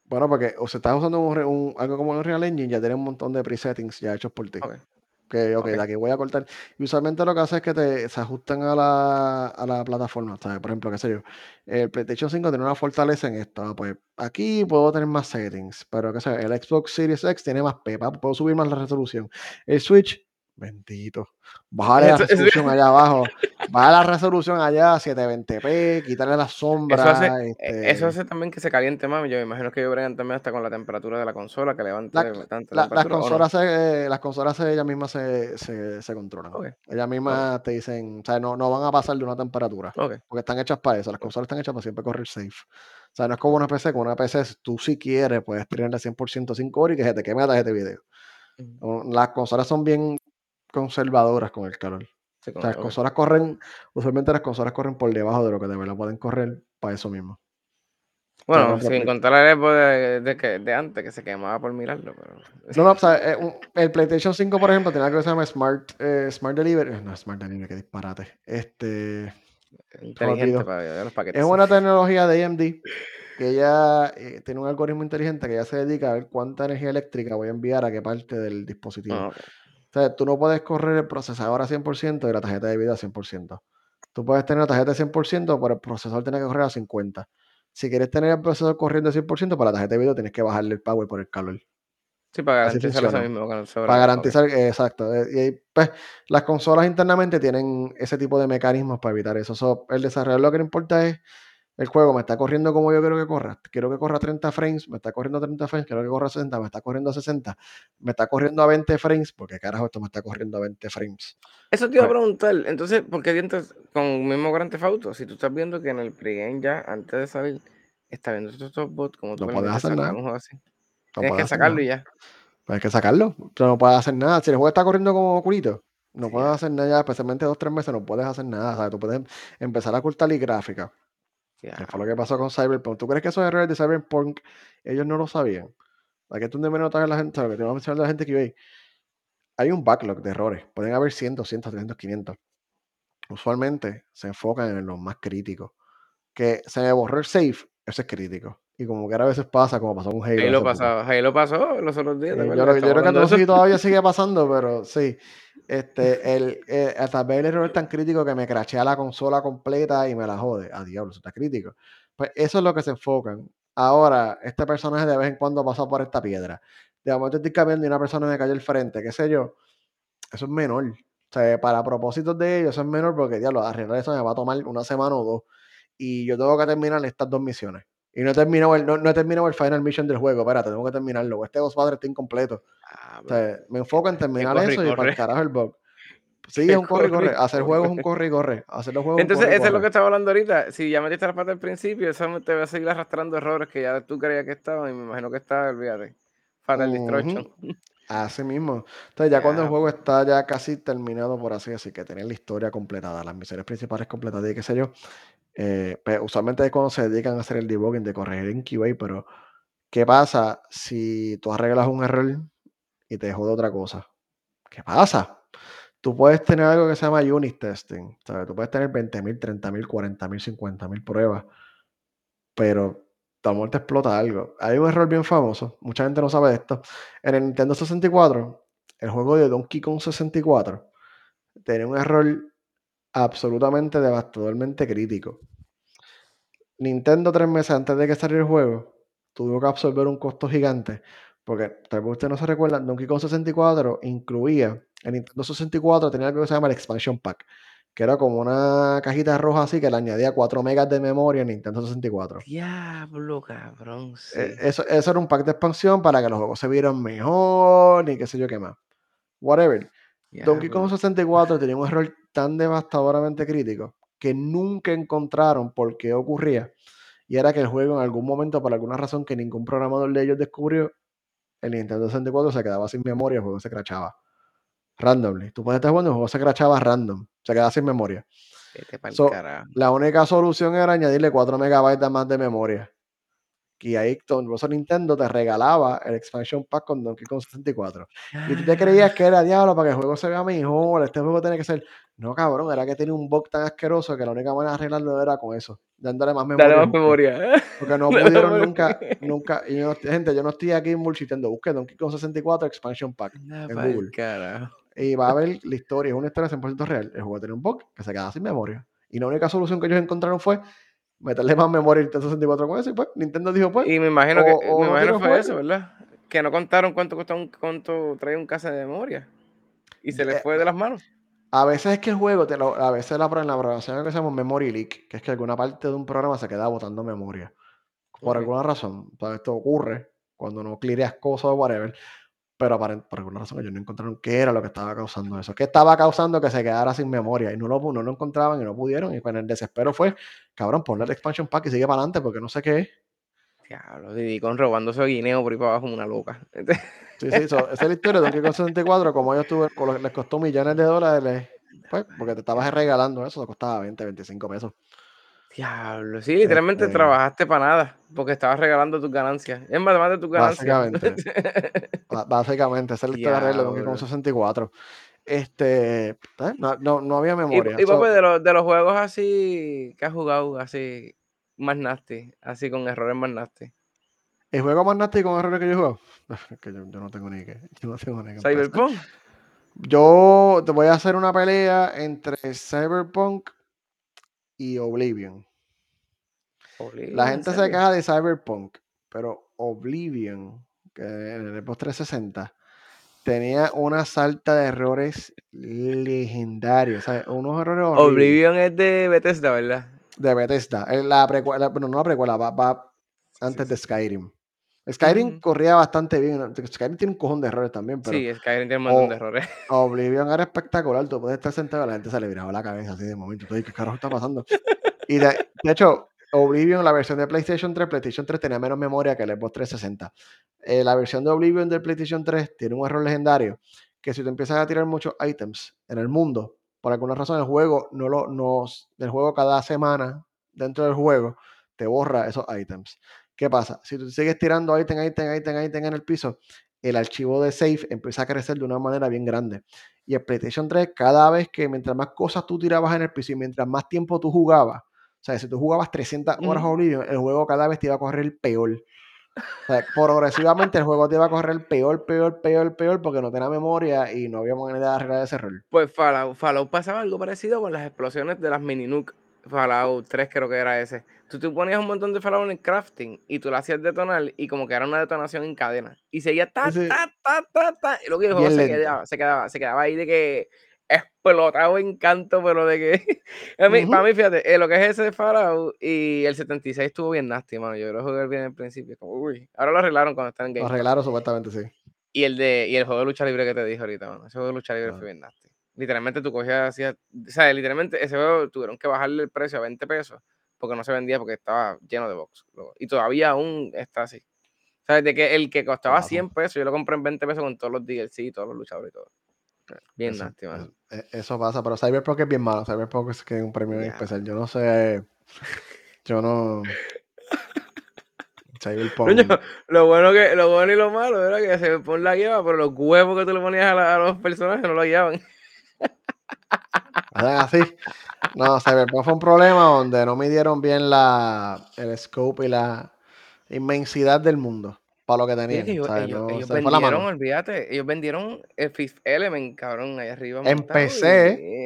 S1: Bueno, porque o se estás usando un, un- algo como un Real Engine, ya tiene un montón de presettings ya hechos por ti. Que, ok,
S2: Ok.
S1: de aquí voy a cortar. Y usualmente lo que hace es que te, se ajustan a la, a la plataforma. ¿sabes? Por ejemplo, qué sé yo. El PlayStation 5 tiene una fortaleza en esto. ah, Pues aquí puedo tener más settings. Pero qué sé yo, el Xbox Series X tiene más pepa. Puedo subir más la resolución. El Switch, bendito. Bajarle la
S2: Eso- eso-
S1: resolución allá abajo. Bajar la resolución allá a 720p. Quitarle la sombra.
S2: Eso hace, eh,
S1: este,
S2: eso hace también que se caliente más. Yo me imagino que ellos bregan también hasta con la temperatura de la consola, que levante
S1: La-
S2: bastante
S1: La- las, consolas se, las consolas se- ellas mismas se, se, se controlan. Ellas mismas te dicen, o sea, no, no van a pasar de una temperatura, porque están hechas para eso. Las consolas están hechas para siempre correr safe. O sea, no es como una PC, con una PC tú si quieres puedes tenerla 100% 5 horas y que se te queme la tarjeta de video. Las consolas son bien conservadoras con el calor.
S2: Sí,
S1: O sea, las consolas corren, usualmente las consolas corren por debajo de lo que de verdad pueden correr para eso mismo.
S2: Bueno, sin contar época de, de, que, de antes, que se quemaba por mirarlo. Pero...
S1: No, no, o sea, eh, el PlayStation 5, por ejemplo, tiene algo que se llama Smart, eh, Smart Delivery. eh, No, Smart Delivery, qué disparate. Este,
S2: Inteligente para los paquetes.
S1: es una tecnología de AMD que ella eh, tiene un algoritmo inteligente que ya se dedica a ver cuánta energía eléctrica voy a enviar a qué parte del dispositivo.
S2: Ah.
S1: O sea, tú no puedes correr el procesador a 100% y la tarjeta de video a 100%. Tú puedes tener la tarjeta a 100%, pero el procesador tiene que correr a 50%. Si quieres tener el procesador corriendo a 100%, para la tarjeta de video tienes que bajarle el power por el calor.
S2: Sí, para garantizar eso mismo.
S1: Para garantizar, eh, exacto. eh, Y pues, las consolas internamente tienen ese tipo de mecanismos para evitar eso. So, el desarrollador lo que le importa es el juego me está corriendo como yo quiero que corra. Quiero que corra 30 frames, me está corriendo a 30 frames, quiero que corra a 60, me está corriendo a 60, me está corriendo a 20 frames, porque carajo esto me está corriendo a 20 frames.
S2: Eso te iba a
S1: Pues-
S2: preguntar, entonces, ¿por qué dientes con el mismo Grand Theft Auto? Si tú estás viendo que en el pregame ya, antes de salir, está viendo estos bots, como tú
S1: No puedes hacer nada.
S2: un juego así.
S1: No
S2: Tienes que sacarlo
S1: nada.
S2: y ya.
S1: Pues hay que sacarlo. Tú no puedes hacer nada. Si el juego está corriendo como culito, no
S2: Sí,
S1: puedes hacer nada especialmente dos, tres meses, no puedes hacer nada. ¿sabes? Tú puedes empezar a ocultar la gráfica.
S2: Ya.
S1: Que fue lo que pasó con Cyberpunk. ¿Tú crees que esos errores de Cyberpunk ellos no lo sabían? ¿A qué tú de menos la gente? ¿sabes? Que te voy a mencionar a la gente que ve. Hay un backlog de errores. Pueden haber 100, 200, 300, 500. Usualmente se enfocan en los más críticos. Que se me borró el save, eso es crítico. Y como que a veces pasa, como pasó con Halo.
S2: Ahí lo
S1: hace poco.
S2: pasó, pasó los otros días, ¿te
S1: Eh, yo, creo- yo
S2: Estamos
S1: creo que todo sí todavía sigue pasando, pero sí. Este, el, eh, hasta ver el error es tan crítico que me crachea la consola completa y me la jode. A diablo, eso está crítico. Pues eso es lo que se enfocan. Ahora, este personaje de vez en cuando pasa por esta piedra. De momento estoy cambiando y una persona me cayó al frente, qué sé yo. Eso es menor. O sea, para propósitos de ellos, eso es menor porque, diablo, arreglar eso me va a tomar una semana o dos. Y yo tengo que terminar estas dos misiones. Y no he terminado el, no, no he terminado el final mission del juego. Espérate, tengo que terminarlo. Este Ghostbusters está incompleto.
S2: Ah,
S1: O sea, me enfoco en terminar
S2: corre
S1: eso y para el carajo el bug. Sí, es un corre y
S2: corre.
S1: Hacer juegos es un corre y corre. Hacer los juegos
S2: Entonces, eso es lo que estaba hablando ahorita. Si ya metiste la pata al principio, eso te va a seguir arrastrando errores que ya tú creías que estaban y me imagino que está, olvídate. Fatal Destruction.
S1: Ujú, Así mismo. Entonces, ya cuando el juego está ya casi terminado, por así decir, que tener la historia completada, las misiones principales completadas y qué sé yo, eh, pues, usualmente es cuando se dedican a hacer el debugging de corregir en QA, pero ¿qué pasa si tú arreglas un error y te jode otra cosa? ¿Qué pasa? Tú puedes tener algo que se llama unit testing, ¿sabes? Tú puedes tener 20.000, 30.000, 40.000, 50.000 pruebas, pero de te explota algo. Hay un error bien famoso, mucha gente no sabe de esto. En el Nintendo 64, el juego de Donkey Kong 64 tenía un error absolutamente devastadormente crítico. Nintendo tres meses antes de que saliera el juego tuvo que absorber un costo gigante porque tal vez ustedes no se recuerdan, Donkey Kong 64 incluía, el Nintendo 64 tenía algo que se llama el Expansion Pack, que era como una cajita roja así que le añadía 4 megas de memoria a Nintendo 64.
S2: Diablo, cabrón, sí.
S1: Eh, Eso, eso era un pack de expansión para que los juegos se vieran mejor y qué sé yo qué más. Whatever. Donkey Kong
S2: Diablo.
S1: 64 tenía un error tan devastadoramente crítico que nunca encontraron por qué ocurría. Y era que el juego en algún momento, por alguna razón que ningún programador de ellos descubrió, el Nintendo 64 se quedaba sin memoria, el juego se crachaba. Randomly. Tú puedes estar jugando, el juego se crachaba random. Se quedaba sin memoria. So, la única solución era añadirle 4 megabytes más de memoria. Y ahí eso Nintendo te regalaba el expansion pack con Donkey Kong 64. Y tú te creías que era diablo para que el juego se vea mejor. Este juego tiene que ser. No, cabrón, era que tenía un bug tan asqueroso que la única manera de arreglarlo era con eso, dándole más memoria.
S2: Dale
S1: al
S2: más memoria.
S1: Porque no pudieron nunca, nunca. Y yo gente, yo no estoy aquí bullshitando. Busque Donkey Kong 64 expansion pack en Google.
S2: carajo.
S1: Y va a ver la historia, es una historia 100% real. El juego tenía un bug que se quedaba sin memoria. Y la única solución que ellos encontraron fue meterle más memoria al Nintendo 64 con eso. Y pues Nintendo dijo, pues,
S2: Y me imagino
S1: o,
S2: que,
S1: o
S2: me
S1: no
S2: imagino fue eso, ¿verdad? Que no contaron cuánto costó un, cuánto trae un casa de memoria. Y se les
S1: Eh,
S2: fue de las manos.
S1: A veces es que el juego, te lo- a veces la, en la programación que se llama memory leak, que es que alguna parte de un programa se queda botando memoria. Por alguna razón. O sea, esto ocurre cuando no cleareas cosas o whatever. Pero aparent- por alguna razón ellos no encontraron qué era lo que estaba causando eso. ¿Qué estaba causando que se quedara sin memoria? Y no lo, no lo encontraban y no pudieron. Y pues en el desespero fue, cabrón, ponle el expansion pack y sigue para adelante porque no sé qué es.
S2: Diablo, Diddy con robándose guineo por ahí para abajo como una loca.
S1: Sí, sí, so- esa es la historia de Donkey Kong 64, como ellos con lo- les costó millones de dólares, pues, porque te estabas regalando eso, te costaba 20, 25 pesos.
S2: Diablo, sí, literalmente
S1: Este,
S2: trabajaste para nada, porque estabas regalando tus ganancias. Es más, además de tus ganancias.
S1: Básicamente. Básicamente, esa es Donkey Kong
S2: Diablo.
S1: 64. Este, ¿eh? no, no, no había
S2: Y,
S1: memoria.
S2: y
S1: So,
S2: papi, de los, de los juegos así que has jugado, así más nasty, así con errores más nasty.
S1: el juego más nasty con errores que yo juego, que yo, yo no tengo ni que, yo no tengo ni que.
S2: Cyberpunk.
S1: Yo te voy a hacer una pelea entre Cyberpunk y Oblivion. La
S2: Oblivion, ¿en
S1: gente se queja de Cyberpunk, pero Oblivion, que en el Xbox 360, tenía una salta de errores legendarios. Unos errores horribles.
S2: Oblivion es de Bethesda, ¿verdad?
S1: de Bethesda. Eh, La precuela, bueno, no la precuela, va, va antes de Skyrim. Skyrim
S2: Ujú.
S1: corría bastante bien. ¿no? Skyrim tiene un cojón de errores también, pero
S2: Sí, Skyrim tiene un montón de errores.
S1: Oblivion era espectacular. Tú puedes estar sentado y la gente se le viraba la cabeza así de momento. Tú dices, ¿qué carajo está pasando? Y de, de hecho, Oblivion, la versión de PlayStation 3, PlayStation 3 tenía menos memoria que el Xbox 360. Eh, la versión de Oblivion del PlayStation 3 tiene un error legendario que si tú empiezas a tirar muchos items en el mundo, por alguna razón el juego no lo nos el juego cada semana dentro del juego te borra esos items. ¿Qué pasa? Si tú sigues tirando item, item, item, item en el piso, el archivo de save empieza a crecer de una manera bien grande. Y el PlayStation 3, cada vez que mientras más cosas tú tirabas en el piso y mientras más tiempo tú jugabas, o sea, si tú jugabas 300 horas
S2: Ujú.
S1: Oblivion, el juego cada vez te iba a correr peor. O sea, progresivamente el juego te iba a correr peor, peor, peor, peor, porque no tenía memoria y no había manera de arreglar ese error.
S2: Pues Fallout, Fallout pasaba algo parecido con las explosiones de las mini nuke. Fallout 3 creo que era ese. Tú te ponías un montón de Fallout en el crafting y tú lo hacías detonar y como que era una detonación en cadena. Y seguía ta, ta, ta, ta, ta. Y luego el juego se quedaba, se quedaba, se quedaba ahí de que explotado en canto, pero de que... a mí,
S1: Ujú.
S2: Para mí, fíjate, eh, lo que es ese de Fallout y el 76 estuvo bien nasty, mano. Yo lo jugué bien al principio. Como, uy, ahora lo arreglaron cuando están en
S1: Lo
S2: Game Pass.
S1: arreglaron supuestamente, sí.
S2: Y el de y el juego de lucha libre que te dije ahorita, mano. Ese juego de lucha libre
S1: Ah.
S2: fue bien nasty. Literalmente tú cogías, hacías, o sea, literalmente ese juego tuvieron que bajarle el precio a 20 pesos porque no se vendía porque estaba lleno de box. Y todavía aún está así. ¿Sabes? De que el que costaba
S1: Pasa.
S2: 100 pesos, yo lo compré en 20 pesos con todos los DLC y todos los luchadores y todo. Bien
S1: Eso,
S2: nasty, mano.
S1: eso- e- eso pasa, pero Cyberpunk es bien malo. Cyberpunk es que es un premio
S2: Ya.
S1: especial. Yo no sé. Yo no. Cyberpunk.
S2: Lo bueno que, lo bueno y lo malo era que se pone la guiaba, pero los huevos que tú le ponías a, la- a los personajes no lo guiaban.
S1: Así. No, Cyberpunk fue un problema donde no midieron bien la, el scope y la inmensidad del mundo para lo que tenían.
S2: ellos, vendieron, olvídate, ellos vendieron el Fifth Element, cabrón, ahí arriba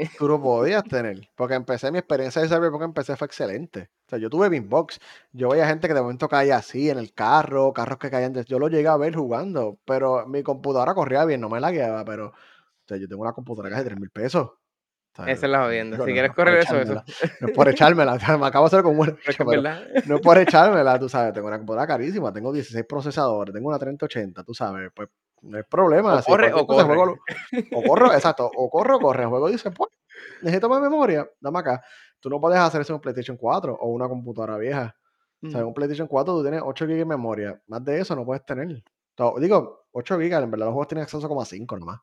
S2: y-
S1: tú lo podías tener. Porque en PC, mi experiencia de Cyberpunk en PC fue excelente. O sea, yo tuve Beambox. Yo veía gente que de momento caía así en el carro, carros que caían. Yo lo llegué a ver jugando, pero mi computadora corría bien, no me la guiaba. Pero, o sea, yo tengo una computadora que de 3 mil pesos.
S2: Esa es la jodienda. Si
S1: no-
S2: quieres
S1: no
S2: correr eso, eso.
S1: No es por echármela. o sea, me acabo de hacer
S2: es que
S1: pero
S2: verdad.
S1: no es por echármela, tú sabes. Tengo una computadora carísima. Tengo 16 procesadores. Tengo una 3080, tú sabes. Pues no hay problema.
S2: O corre o corre.
S1: juego o corro, exacto, o corro o corre. El juego dice, pues, necesito más memoria, dame acá. Tú no puedes hacer eso en un PlayStation 4 o una computadora vieja. O sea, en
S2: Ujú.
S1: un PlayStation 4 tú tienes 8 GB de memoria. Más de eso no puedes tener. Digo, 8 GB, en verdad los juegos tienen acceso como a 5 nomás.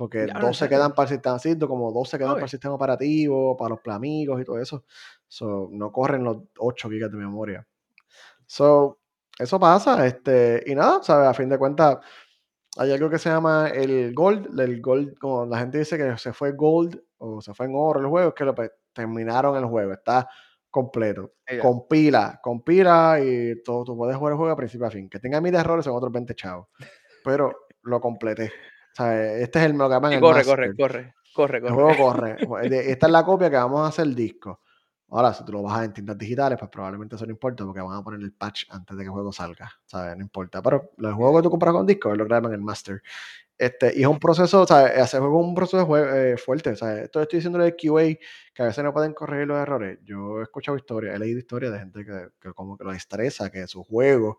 S1: Porque
S2: ¿en
S1: 12
S2: serio?
S1: quedan para el sistema, como 12 quedan para el sistema operativo, para los amigos y todo eso. So, no corren los 8 GB de memoria. So, eso pasa, este, y nada, ¿sabes? A fin de cuentas, hay algo que se llama el gold, el gold, como la gente dice que se fue gold o se fue en oro el juego, es que lo, pues, terminaron el juego, está completo. Compila, compila y todo, tú puedes jugar el juego a principio a fin. Que tenga mil errores son otros 20 chavos, pero lo completé. Este es el,
S2: Y
S1: el
S2: corre, corre,
S1: master.
S2: corre, corre,
S1: El
S2: corre.
S1: juego corre. De- Esta es la copia que vamos a hacer disco. Ahora, si tú lo bajas en tiendas digitales, pues probablemente eso no importa porque van a poner el patch antes de que el juego salga. ¿sabes? No importa. Pero el juego que tú compras con disco es lo que llaman el master. Este, y es un proceso, o sea, hacer juego es un proceso eh, fuerte. O sea, esto estoy diciendo de QA, que a veces no pueden corregir los errores. Yo he escuchado historias, he leído historias de gente que, que como que lo estresa, que su juego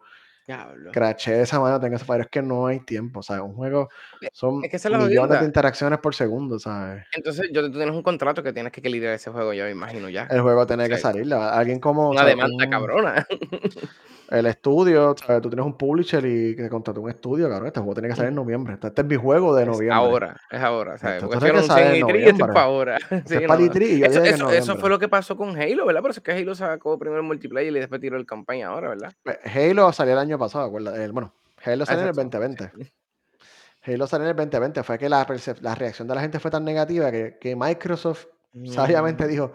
S1: Crachee de esa manera, tenga ese fallo. Es que no hay tiempo, o sea, un juego son
S2: Es que esa es la
S1: millones de interacciones por segundo, ¿sabes?
S2: Entonces, yo, tú tienes un contrato que tienes que lidiar ese juego, yo me imagino ya.
S1: El juego tiene que
S2: Sí.
S1: salir. la- Alguien como
S2: Una
S1: ¿sabes?
S2: demanda
S1: un-
S2: cabrona.
S1: el estudio, ¿sabes? tú tienes un publisher y que contrató un estudio, cabrón. Este juego tiene que salir en noviembre. Este, este es mi juego de
S2: Es
S1: noviembre.
S2: ahora, es ahora, ¿sabes? Porque si
S1: que salir
S2: anuncian
S1: en
S2: E3, esto es para ahora. Sí,
S1: es
S2: no,
S1: para
S2: no.
S1: el E3 y yo
S2: Eso,
S1: que
S2: fue lo que pasó con Halo, ¿verdad? Por eso es que Halo sacó primero el multiplayer y después tiró el campaña ahora, ¿verdad?
S1: Pues, Halo salió el año pasado, acuérdate. El- bueno, Halo
S2: Ah,
S1: salió en el
S2: exacto.
S1: 2020. Halo salió en el 2020. Fue que la, la reacción de la gente fue tan negativa que, que Microsoft sabiamente
S2: Mm,
S1: dijo,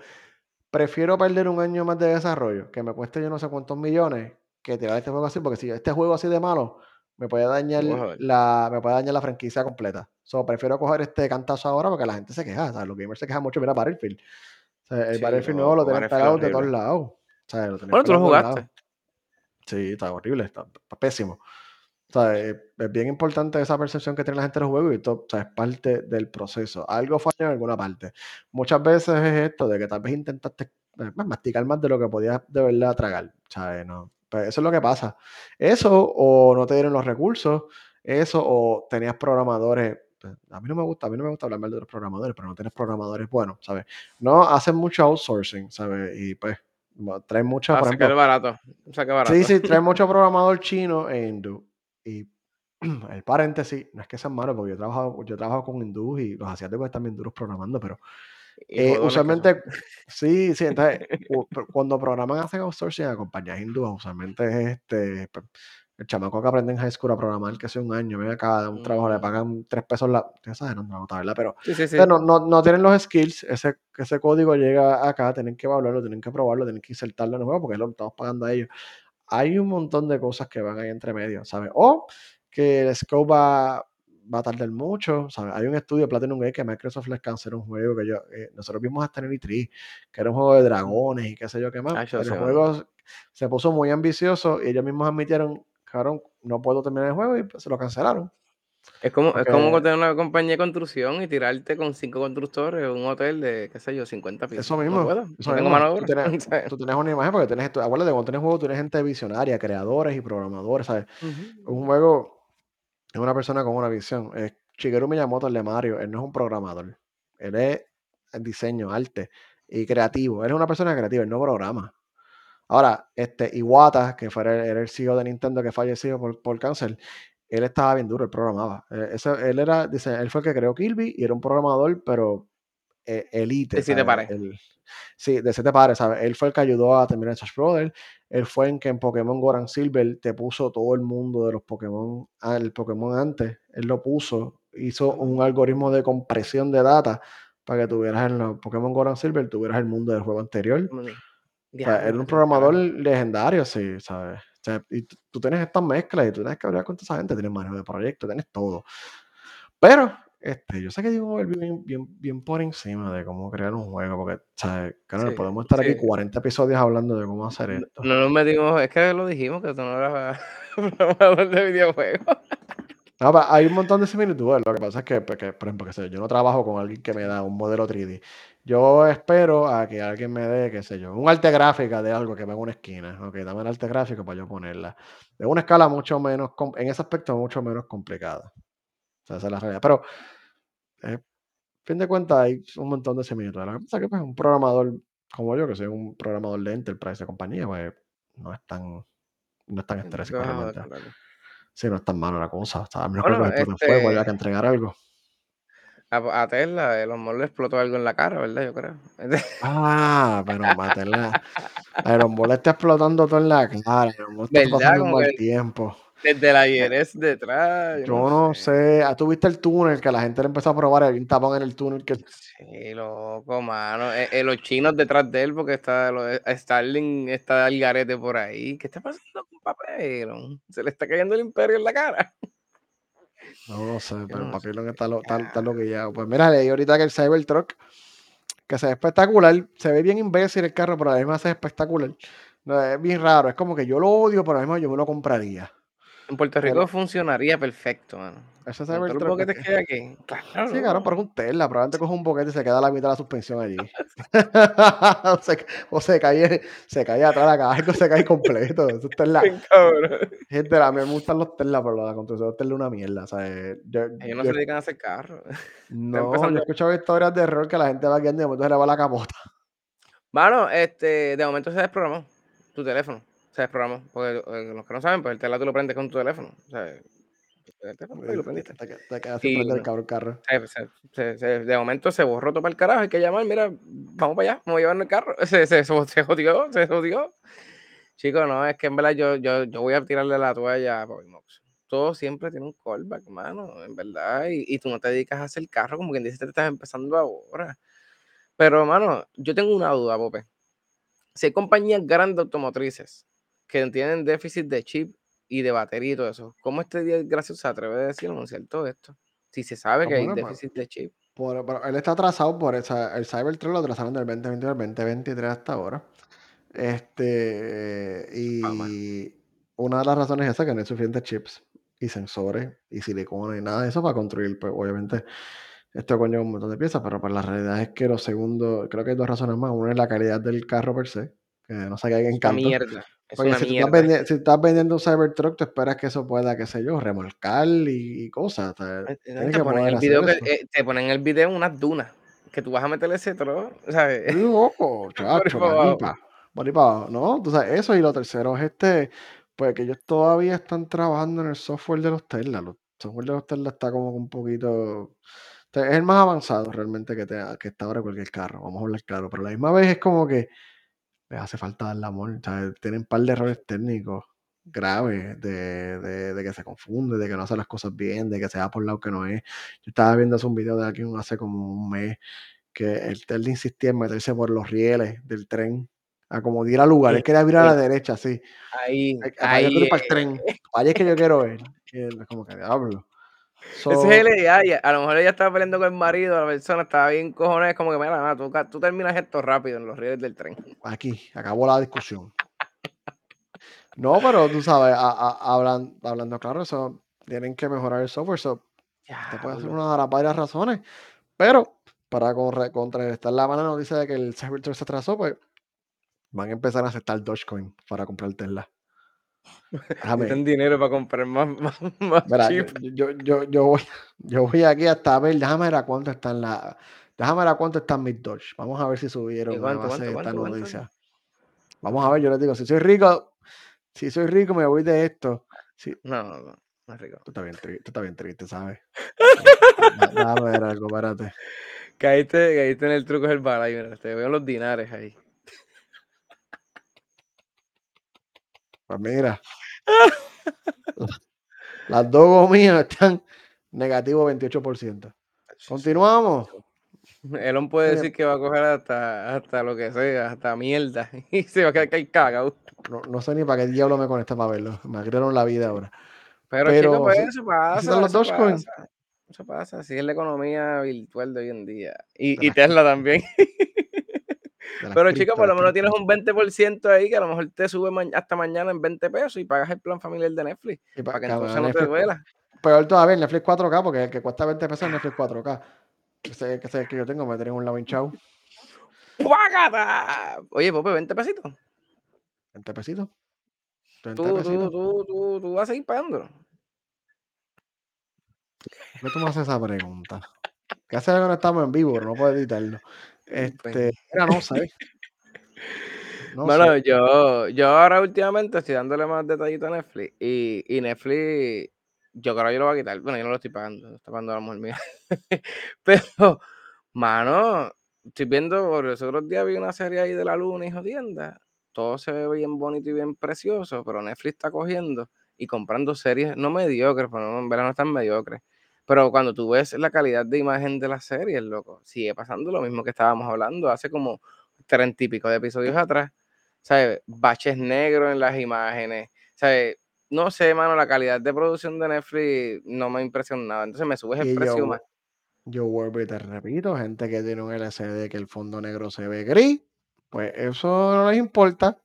S1: prefiero perder un año más de desarrollo, que me cueste yo no sé cuántos millones, que tirar este juego así, porque si este juego así de malo, me puede dañar la, me puede dañar la franquicia completa. So, prefiero coger este cantazo ahora porque la gente se queja, ¿sabes? Los gamers se quejan mucho, mira Battlefield. O sea, el
S2: Sí,
S1: Battlefield
S2: no,
S1: nuevo lo tienen pelado de todos lados. O sea, lo tienen
S2: Bueno, tú lo jugaste.
S1: Sí, está horrible, está, pésimo. O sea, es, es bien importante esa percepción que tiene la gente de los juegos y todo, o sea, es parte del proceso. Algo falla en alguna parte. Muchas veces es esto de que tal vez intentaste eh, pues, masticar más de lo que podías de verdad tragar, ¿sabes? No, pues eso es lo que pasa. Eso, o no te dieron los recursos, eso, o tenías programadores. pues, a mí no me gusta, a mí no me gusta hablar mal de los programadores, pero no tienes programadores buenos, ¿sabes? No hacen mucho outsourcing, ¿sabes? Y pues traen mucho,
S2: Ah,
S1: por ejemplo.
S2: barato.
S1: Sí, sí, traen mucho programador chino e hindú. Y el paréntesis, no es que sean malos, porque yo trabajo, yo trabajo con hindús y los asiáticos están bien duros programando, pero eh, usualmente, sí, sí, entonces, cuando programan hacen outsourcing a compañías hindúes, usualmente es este, pues, el chamaco que aprende en high school a programar, que hace un año, viene acá un trabajo, le
S2: Mm.
S1: pagan tres pesos la, estoy exagerando la nota, ¿verdad? Pero
S2: Sí, sí, sí.
S1: o sea, no, no, no tienen los skills, ese, ese código llega acá, tienen que evaluarlo, tienen que probarlo, tienen que insertarlo en el juego, porque lo estamos pagando a ellos. Hay un montón de cosas que van ahí entre medio, ¿sabes? O que el scope va, va a tardar mucho, ¿sabes? Hay un estudio de Platinum Gate que Microsoft les canceló un juego que yo, eh, nosotros vimos hasta en el E3, que era un juego de dragones y qué sé yo qué más.
S2: Yo
S1: El juego se puso muy ambicioso y ellos mismos admitieron, cabrón, no puedo terminar el juego y pues, se lo cancelaron.
S2: Es como, es como tener una compañía de construcción y tirarte con cinco constructores un hotel de, qué sé yo, 50 pisos.
S1: eso
S2: No
S1: mismo,
S2: puedo,
S1: eso
S2: no tengo mano de
S1: Tú
S2: obra.
S1: tú tienes una imagen porque tienes esto. Acuérdate, cuando tienes juego, tienes gente visionaria, creadores y programadores, ¿sabes? Un juego, es una persona con una visión. Es Shigeru Miyamoto, el de Mario, él no es un programador. Él es diseño, arte y creativo. Él es una persona creativa, él no programa. Ahora, este Iwata, que fue el, era el CEO de Nintendo que falleció por, por cáncer, él estaba bien duro, él programaba. Eh, ese- él era, dice, él fue el que creó Kirby y era un programador, pero eh, elite,
S2: De siete pares.
S1: El- sí, de siete pares, ¿sabes? Él fue el que ayudó a terminar Smash Brothers. Él fue en que en Pokémon Goran Silver te puso todo el mundo de los Pokémon, ah, el Pokémon antes, él lo puso, hizo un algoritmo de compresión de data para que tuvieras en los Pokémon Goran Silver, tuvieras el mundo del juego anterior.
S2: Como ni-
S1: O sea,
S2: Diablo,
S1: era un programador legendario, sí, ¿sabes? O sea, y tú, tienes estas mezclas y tú tienes que hablar con toda esa gente, tienes manejo de proyecto, tienes todo. Pero, este, yo sé que digo bien, bien, bien por encima de cómo crear un juego, porque, ¿sabes? Claro,
S2: Sí,
S1: podemos estar aquí
S2: sí.
S1: 40 episodios hablando de cómo hacer
S2: No,
S1: esto.
S2: no nos metimos, es que lo dijimos que tú no eras programador de videojuegos.
S1: No, hay un montón de similitudes. Lo que pasa es que, pues, que, por ejemplo, qué sé yo, no trabajo con alguien que me da un modelo 3D. Yo espero a que alguien me dé, qué sé yo, un arte gráfica de algo que me en una esquina. Ok, dame el arte gráfico para yo ponerla. De una escala mucho menos, en ese aspecto, mucho menos complicada. O sea, esa es la realidad. Pero, eh, fin de cuentas, hay un montón de similitudes. Lo que pasa es que, pues, un programador como yo, que soy un programador de enterprise de compañía, pues, no es tan, no es tan
S2: Sí, no te
S1: Sí, no es tan malo la cosa. O sea, a menos que
S2: Bueno,
S1: el explote fuego, haya
S2: este,
S1: que entregar algo.
S2: a, a Tesla, el amor le explotó algo en la cara, ¿verdad? Yo creo.
S1: Ah, pero matarla. Iron Ball está explotando todo en la cara. Iron Ball está pasando un mal
S2: que
S1: tiempo.
S2: Desde la
S1: Eh,
S2: IRS detrás, yo
S1: yo
S2: no sé.
S1: sé. Ah, ¿Tú viste el túnel que la gente le empezó a probar? Hay un tapón en el túnel que.
S2: Sí, loco, mano. Eh, eh, los chinos detrás de él, porque está lo Starling está al garete por ahí. ¿Qué está pasando con Papelón? Se le está cayendo el imperio en la cara.
S1: No lo sé, pero
S2: no sé.
S1: Papilón está, lo, está, está loquillado. Pues mira, leí ahorita que el Cybertruck, que se ve espectacular, se ve bien imbécil el carro, pero a la misma se ve espectacular. No, es bien raro, es como que yo lo odio, pero a la misma yo me lo compraría.
S2: En Puerto Rico
S1: Pero
S2: funcionaría perfecto, mano.
S1: Cybertruck, es
S2: boquetes
S1: que-
S2: que hay aquí. Claro,
S1: Sí, claro, pero es un Tesla. Probablemente coge un boquete y se queda a la mitad de la suspensión allí. o, se, o se cae, se cae atrás la caja, se cae completo. Eso es Tesla.
S2: Cabrón.
S1: Gente, a mí me gustan los Tesla, pero la construcción de Tesla es una mierda. O sea, yo,
S2: Ellos no
S1: yo-
S2: se dedican a hacer carros.
S1: No, yo he escuchado historias de error que la gente va guiando y de momento se le va la capota.
S2: Mano, este, de momento se desprogramó tu teléfono. Se desprogramó. Porque eh, los que no saben, pues el Tesla tú lo prendes con tu teléfono. O sea, el teléfono y lo
S1: Te,
S2: prendiste.
S1: te, te quedas sin
S2: Y
S1: prender el
S2: no.
S1: cabrón carro.
S2: Se- se- se- se- de momento se borró todo para el carajo. Hay que llamar, mira, vamos para allá, vamos a llevar el carro. Se, se, se, se jodió, se jodió. Chicos, no, es que en verdad yo, yo, yo voy a tirarle la toalla a Bobby Mox. Todo siempre tiene un callback, mano, en verdad. Y, y tú no te dedicas a hacer carro como quien dice, te estás empezando ahora. Pero, mano, yo tengo una duda, Pope. Si hay compañías grandes automotrices que tienen déficit de chip y de batería y todo eso, ¿cómo este día gracioso se atreve a decir anunciar todo esto? Si se sabe
S1: Ah,
S2: que hay déficit de chip.
S1: por- pero él está atrasado por esa, el Cybertruck lo atrasaron del 2021 al 2023 hasta ahora. Este,
S2: Ah,
S1: y una de las razones es esa, que no hay suficientes chips y sensores y silicona y nada de eso para construir, pues obviamente esto conlleva un montón de piezas, pero pues la realidad es que lo segundo, creo que hay dos razones más. Una es la calidad del carro per se, que no sé qué hay
S2: Es una
S1: encanto.
S2: mierda. Es
S1: Porque
S2: una
S1: si, tú estás si vendiendo un Cybertruck, tú esperas que eso pueda, qué sé yo, remolcar y, y cosas. sea,
S2: Eh,
S1: tienes
S2: Te ponen el video que,
S1: eso.
S2: eh, te ponen el video en unas dunas. Que tú vas a meterle ese tro, ¿sabes?
S1: Loco, chacho,
S2: favor.
S1: maripa. Maripa, no, tú sabes, eso y lo tercero es este, pues que ellos todavía están trabajando en el software de los Tesla. Los software de los Tesla está como un poquito, es el más avanzado realmente que, te, que está ahora cualquier carro, vamos a hablar claro, pero a la misma vez es como que les hace falta darle amor, ¿sabes? Tienen un par de errores técnicos graves, de, de, de que se confunde, de que no hace las cosas bien, de que se va por lado que no es. Yo estaba viendo hace un video de alguien hace como un mes que él, él insistía en meterse por los rieles del tren, a como ir al lugar, él quería virar a la derecha, así,
S2: Ahí,
S1: a-
S2: ahí.
S1: para el tren, allá es que yo quiero ir. Y él es como que diablo. So,
S2: Ese es el AI. A lo mejor ella estaba peleando con el marido, la persona estaba bien cojones, como que, mira, nada, tú, tú terminas esto rápido en los rieles del tren.
S1: aquí, acabó la discusión. No, pero tú sabes, a- a- hablan- hablando claro, eso tienen que mejorar el software. So, te puede ser
S2: Diablo.
S1: una de las varias razones. Pero para contra- contrarrestar la mala noticia de que el Cybertruck se atrasó, pues van a empezar a aceptar Dogecoin para comprar Tesla.
S2: Necesitan dinero para comprar más, más, más
S1: Mira, yo,
S2: chip.
S1: yo, yo, yo voy, yo voy aquí hasta ver, déjame ver a cuánto están la, déjame ver a cuánto están mis Doge. Vamos a ver si subieron
S2: ¿Y
S1: a
S2: cuánto, cuánto,
S1: esta
S2: cuánto, cuánto?
S1: noticia. Vamos a ver, yo les digo, si soy rico, si soy rico me voy de esto. Si,
S2: No, no, no, no es rico.
S1: Tú estás bien triste, tú estás bien triste, ¿sabes? Déjame ver algo, espérate.
S2: Caíste, caíste en el truco del bala, mira, te veo los dinares ahí.
S1: Pues mira. Las dos gomitas están negativo 28%. Continuamos.
S2: Elon puede decir que va a coger hasta, hasta lo que sea, hasta mierda. Y se va a quedar que cagado.
S1: No, no sé ni para qué diablo me conecté para verlo. Me agregaron la vida ahora.
S2: Pero,
S1: Pero
S2: chicos, pues eso pasa.
S1: ¿visitan los
S2: eso
S1: Dogecoin?
S2: pasa. Eso pasa, así es la economía virtual de hoy en día. Y, y Tesla también. Pero chicos, por lo menos tienes un 20% ahí que a lo mejor te sube ma- hasta mañana en 20 pesos y pagas el plan familiar de Netflix.
S1: Y
S2: Para
S1: que
S2: entonces
S1: a
S2: no te
S1: Netflix-
S2: duela.
S1: Peor todavía, el Netflix 4K, porque el que cuesta 20 pesos es Netflix 4K. Ese, ese es el que yo tengo, me tienen un lado hinchado.
S2: ¡Págata! Oye, Pope, 20 pesitos.
S1: 20 pesitos. 20
S2: Tú, tú,
S1: pesitos.
S2: tú, tú, tú vas a seguir pagándolo.
S1: ¿Por qué tú me haces esa pregunta? ¿Qué hace que no estamos en vivo? No puedo editarlo. Este, no sé. No
S2: bueno,
S1: sé.
S2: yo, yo ahora últimamente estoy dándole más detallito a Netflix y, y Netflix, yo creo que yo lo voy a quitar. Bueno, yo no lo estoy pagando, lo está pagando la mujer mía. Pero, mano, estoy viendo, por los otros días vi una serie ahí de la luna y jodienda. Todo se ve bien bonito y bien precioso, pero Netflix está cogiendo y comprando series no mediocres, pero no, en verdad no están mediocres. Pero cuando tú ves la calidad de imagen de las series, loco, sigue pasando lo mismo que estábamos hablando hace como treinta y pico de episodios atrás. ¿Sabes? Baches negros en las imágenes. ¿Sabes? No sé, mano, la calidad de producción de Netflix no me impresiona nada. Entonces me subes el
S1: Y
S2: precio
S1: yo,
S2: más.
S1: yo vuelvo y te repito, gente que tiene un LCD que el fondo negro se ve gris, pues eso no les importa.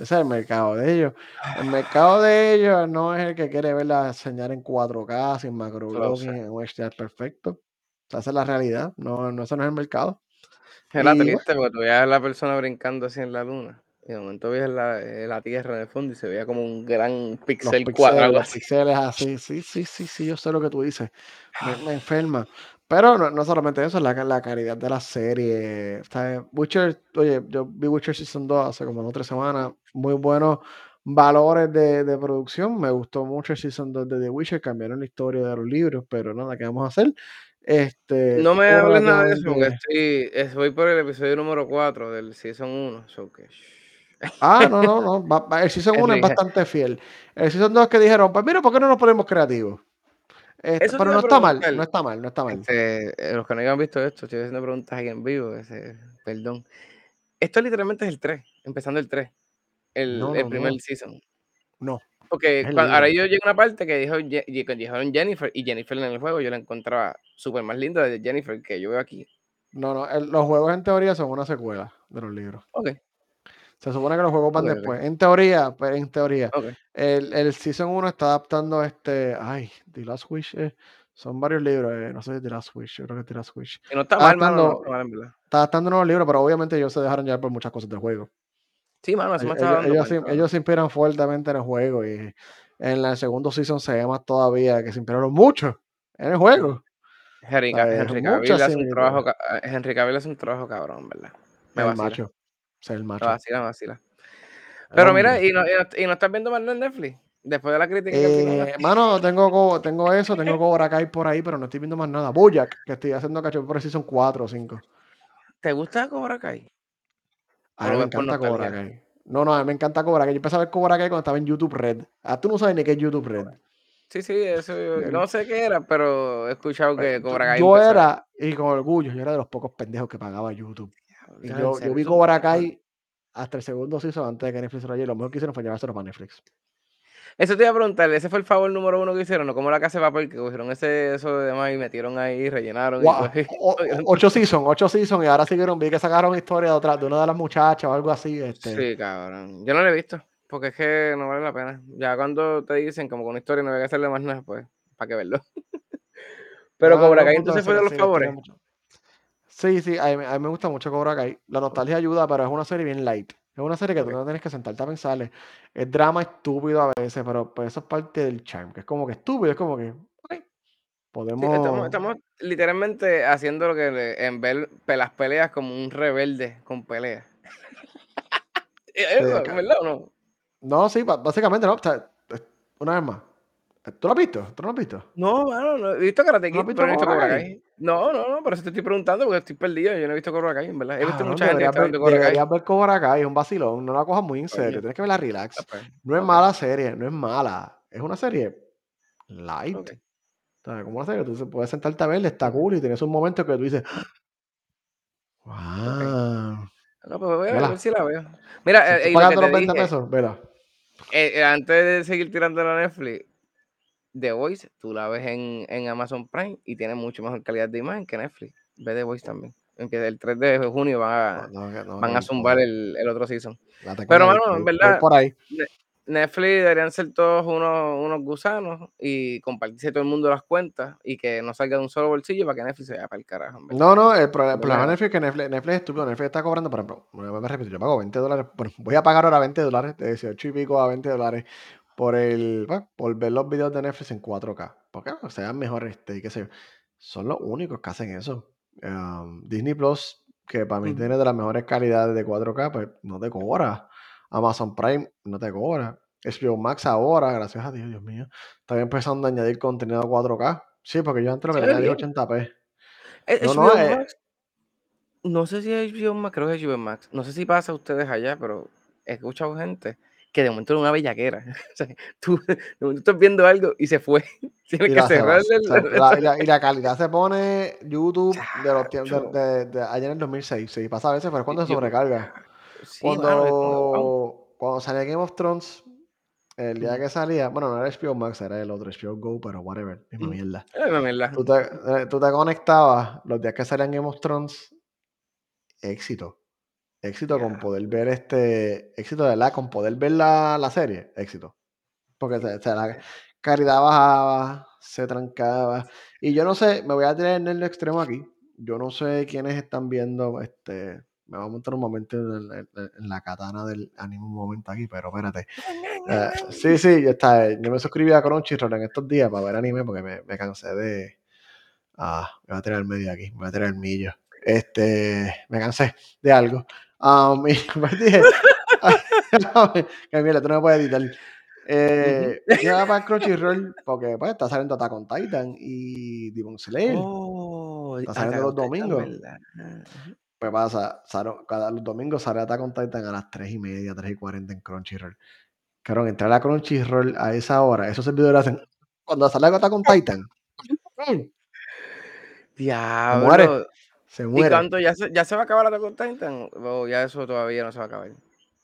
S1: Ese es el mercado de ellos. El mercado de ellos no es el que quiere ver la señal en 4K, sin macro
S2: sé.
S1: blogging, en un HDR perfecto. O sea, esa es la realidad. No, no, eso no es el mercado.
S2: Era triste porque tú veías a la persona brincando así en la luna. Y de momento veías la, eh, la tierra en el fondo y se veía como un gran
S1: los
S2: pixel
S1: pixeles,
S2: cuadrado
S1: los
S2: así.
S1: pixeles así, sí, sí, sí, sí, yo sé lo que tú dices. Me, me enferma. Pero no, no solamente eso, la, la calidad de la serie. ¿sabes? Witcher, oye, yo vi Witcher Season 2 hace como dos o tres semanas. Muy buenos valores de, de producción. Me gustó mucho el Season 2 de The Witcher. Cambiaron la historia de los libros, pero nada, ¿qué vamos a hacer? Este,
S2: No me hables nada de eso porque estoy, es- voy por el episodio número 4 del Season 1. So que,
S1: Ah, no, no, no. el Season 1 es bastante fiel. El Season 2 que dijeron, pues mira, ¿por qué no nos ponemos creativos? Este, pero no está mal, no está mal, no está mal.
S2: Este, eh, los que no hayan visto esto, estoy haciendo preguntas aquí en vivo. ese- perdón. Esto literalmente es el 3, empezando el 3. El,
S1: No,
S2: el
S1: no,
S2: primer
S1: no.
S2: season.
S1: No.
S2: Porque
S1: Es el
S2: cua- ahora yo llegué a una parte que dijo, dijeron Jennifer y Jennifer en el juego yo la encontraba súper más linda de Jennifer que yo veo aquí.
S1: No, no. el- los juegos en teoría son una secuela de los libros.
S2: Ok,
S1: Se supone que los juegos van después. En teoría, pues en teoría. El, el Season 1 está adaptando este. Ay, The Last Wish. eh, Son varios libros, eh, no sé si The Last Wish, yo creo que es The Last Wish.
S2: Y no está
S1: Está
S2: mal, mano, no
S1: adaptando,
S2: está mal, en verdad.
S1: está adaptando nuevos libros, pero obviamente ellos se dejaron llevar por muchas cosas del juego.
S2: Sí, mano, eso me
S1: Ellos,
S2: estaba
S1: ellos, ellos se,
S2: cuenta.
S1: ellos se inspiran fuertemente en el juego y en el segundo season se ve más todavía que se inspiraron mucho en el juego.
S2: Henry, Cavill hace un trabajo, Henry Cavill hace un trabajo cabrón, ¿verdad? Me
S1: El macho. Ser el macho.
S2: vacila, vacila. Pero mira. ¿y no, y no- y no estás viendo más en Netflix? Después de la crítica
S1: Eh, mano, tengo, tengo eso, tengo Cobra Kai por ahí, pero no estoy viendo más nada. Bojack, que estoy haciendo cacho por season 4 o 5.
S2: ¿Te gusta Cobra Kai?
S1: A
S2: ¿O
S1: mí me encanta Cobra? Kai. No, no, a mí me encanta Cobra Kai. Yo empecé a ver Cobra Kai cuando estaba en YouTube Red. Ah, tú no sabes ni qué es YouTube Red.
S2: Sí, sí, eso yo no sé qué era, pero he escuchado que
S1: Eh,
S2: Cobra Kai
S1: yo
S2: empezó.
S1: era, y con orgullo, yo era de los pocos pendejos que pagaba YouTube. Y yo, yo vi Cobra. Kai hasta el segundo season antes de que Netflix lo. Lo mejor que hicieron fue llevárselo para Netflix.
S2: Eso te iba a preguntar, ese fue el favor número uno que hicieron, ¿no? Como la casa de papel, que cogieron ese, eso de demás y metieron ahí, rellenaron y
S1: o- ocho seasons, ocho seasons, y ahora siguieron, vi que sacaron historia de otra, de una de las muchachas o algo así. Este,
S2: Sí, cabrón. Yo no lo he visto, porque es que no vale la pena. Ya cuando te dicen como con una historia no hay que hacerle más nada, pues, ¿para qué verlo? Pero
S1: ya,
S2: Cobra Kai entonces fue de los favores.
S1: mucho. Sí, sí, a mí, a mí me gusta mucho Cobra Kai. La nostalgia ayuda, pero es una serie bien light. Es una serie que tú no tienes que sentarte a pensarle. Es drama estúpido a veces, pero pues eso es parte del charm, que es como que estúpido, es como que, ok,
S2: Sí, estamos,
S1: podemos...
S2: estamos literalmente haciendo lo que en ver pe- las peleas como un rebelde con peleas.
S1: Sí,
S2: Eso,
S1: acá-
S2: ¿verdad o no?
S1: No, sí, básicamente no. o sea, es- una vez más. ¿Tú lo has visto? ¿Tú no lo has visto?
S2: No, mano, no he visto Karate
S1: ¿No has
S2: Kid,
S1: visto
S2: pero no he visto
S1: Cobra
S2: Cobra
S1: Kai?
S2: Kai. No, no, no, por eso te estoy preguntando, porque estoy perdido. Yo no he visto Cobra Kai, en verdad. He visto mucha gente que
S1: ver,
S2: Cobra Kai.
S1: ver Cobra Kai, es un vacilón. No la cojas muy en serio. Tienes que verla
S2: Ah,
S1: relax.
S2: pues,
S1: No es mala serie, no es mala. Es una serie light.
S2: ok,
S1: O sea, como una serie, tú puedes sentarte a verla, está cool y tienes un momento que tú dices, wow.
S2: No, pues voy a ver, a
S1: Vela.
S2: ver si la veo. Mira, eh, lo que
S1: pagando
S2: te
S1: los 20
S2: dije,
S1: pesos, vela.
S2: eh, eh, antes de seguir tirando la Netflix, The Voice, tú la ves en, en Amazon Prime y tiene mucho mejor calidad de imagen que Netflix. Ve The Voice también. Aunque el 3 de junio va,
S1: no,
S2: van a zumbar el, el otro season. Pero, mano, en verdad,
S1: por ahí.
S2: Ne- Netflix deberían ser todos unos, unos gusanos y compartirse todo el mundo las cuentas y que no salga de un solo bolsillo para que Netflix se vaya para el carajo. en.
S1: No, no, el, pro- el
S2: De
S1: problema de. Netflix es que Netflix, Netflix es estúpido. Netflix está cobrando, por ejemplo, me, me repito, yo pago 20 dólares, bueno, voy a pagar ahora 20 dólares, de 18 y pico a 20 dólares por el, pues, por ver los videos de Netflix en 4K. Porque o sean mejores, este, qué sé yo. Son los únicos que hacen eso. Um, Disney Plus, que para mí tiene de las mejores calidades de 4K, pues no te cobra. Amazon Prime no te cobra. HBO Max ahora, gracias a Dios, Dios mío, está empezando a añadir contenido 4K. Sí, porque yo antes lo que
S2: Se ve
S1: tenía es
S2: bien.
S1: 80p.
S2: Eh,
S1: No, eh,
S2: Max, no sé si es HBO Max, creo que es HBO Max. No sé si pasa a ustedes allá, pero he escuchado gente que de momento era una bellaquera. O sea, tú de momento estás viendo algo y se fue. Tienes
S1: y
S2: que cerrar el...
S1: la- y, la, y la calidad se pone YouTube de los tiempos de, de, de ayer en el 2006. Sí, pasa a veces, pero cuando se sobrecarga.
S2: Sí, mano, como, wow.
S1: Cuando, cuando salía Game of Thrones, el día que salía, bueno, no era HBO Max, era el otro HBO Go, pero whatever, misma
S2: Ujú.
S1: mierda.
S2: Es una mierda.
S1: Tú te, eh, tú te conectabas los días que salían Game of Thrones, éxito. Éxito con poder ver este, éxito de verdad, con poder ver la, la serie, éxito. Porque se, se la calidad bajaba, se trancaba. Y yo no sé, me voy a tirar en el extremo aquí. Yo no sé quiénes están viendo, este, me voy a montar un momento en, en- en la katana del anime un momento aquí, pero espérate. Eh, sí, sí, ya está. Yo me suscribí a Crunchyroll en estos días para ver anime porque me, me cansé de... Ah, me voy a tirar el medio aquí, me voy a tirar el millo. Este, me cansé de algo. Um, y pues dije, que mira, tú no me puedes editar. Eh, yo iba para Crunchyroll porque pues está saliendo Attack on Titan y Demon Slayer.
S2: Oh,
S1: Está saliendo los domingos. Pues pasa, cada los domingos sale Attack on Titan a las 3 y media, 3 y 40 en Crunchyroll. Cabrón, entrar a Crunchyroll a esa hora, esos servidores hacen. Cuando sale Attack on Titan, ¡pum! Se muere,
S2: ¿Y cuánto ya se, ya se va a acabar on Titan? O ya eso todavía no se va a acabar.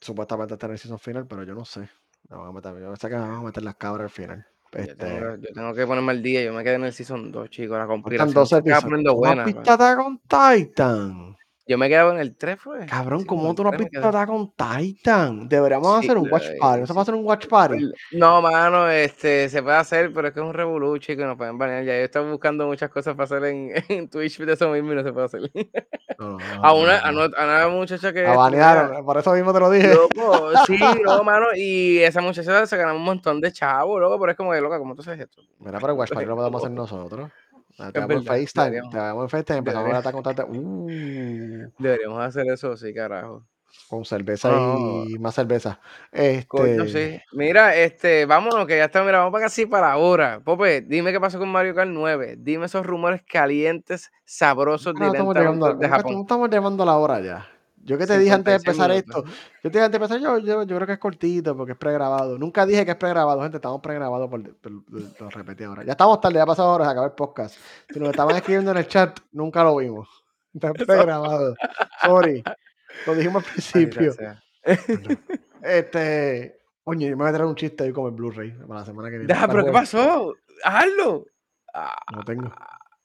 S1: Supuestamente está en el season final, pero yo no sé. Me van a meter, yo sé que van a meter las cabras al final.
S2: Yo
S1: Este,
S2: tengo, yo tengo que ponerme al día. Yo me quedé en el Season 2, chicos. La
S1: faltan
S2: conspiración
S1: 12
S2: se estaba
S1: episodios.
S2: poniendo
S1: ¿Tú no
S2: buena.
S1: visto
S2: pa.
S1: Attack on Titan?
S2: Yo me quedaba en el 3, fue.
S1: Cabrón,
S2: Sí,
S1: ¿cómo tú no has
S2: 3 me
S1: visto. Attack on Titan? Deberíamos
S2: Sí,
S1: hacer un watch party. ¿No se puede hacer un watch party?
S2: No, mano, este, se puede hacer, pero es que es un revolú, chico, y nos pueden banear. Ya yo estaba buscando muchas cosas para hacer en, en Twitch de eso mismo y no se puede hacer.
S1: No, no,
S2: A una, a,
S1: no-
S2: a una muchacha que esto, mira,
S1: banearon, por eso mismo te lo dije.
S2: loco, sí, no, mano, y esa muchacha se ganó un montón de chavos, loco, pero es como de loca, ¿cómo tú haces esto?
S1: Mira, pero el watch party lo podemos hacer nosotros. Damos
S2: verdad,
S1: FaceTime, te damos FaceTime, empezamos a Titan. Uh,
S2: Deberíamos hacer eso, sí, carajo.
S1: con cerveza y más cerveza.
S2: Coño,
S1: Este,
S2: sí. Mira, este, vámonos, que ya está, mira, vamos para casi para ahora. Pope, dime qué pasó con Mario Kart 9. Dime esos rumores calientes, sabrosos
S1: no estamos
S2: directamente
S1: llegando,
S2: de Japón.
S1: no estamos llegando a la hora ya. Yo que te dije antes de
S2: 56
S1: empezar
S2: minutos.
S1: esto, yo te dije antes de empezar, yo, yo, yo creo que es cortito porque es pregrabado. Nunca dije que es pregrabado, gente, estamos pregrabados, por, por- por- lo repetí ahora. Ya estamos tarde, ya ha pasado horas, acabó el podcast. Si nos estaban escribiendo en el chat, nunca lo vimos. Está pregrabado. Sorry. Lo dijimos al principio.
S2: sea.
S1: Este, coño, yo me voy a traer un chiste hoy con el Blu-ray para la semana que viene.
S2: Deja, pero ¿qué pasó? Hazlo.
S1: No tengo.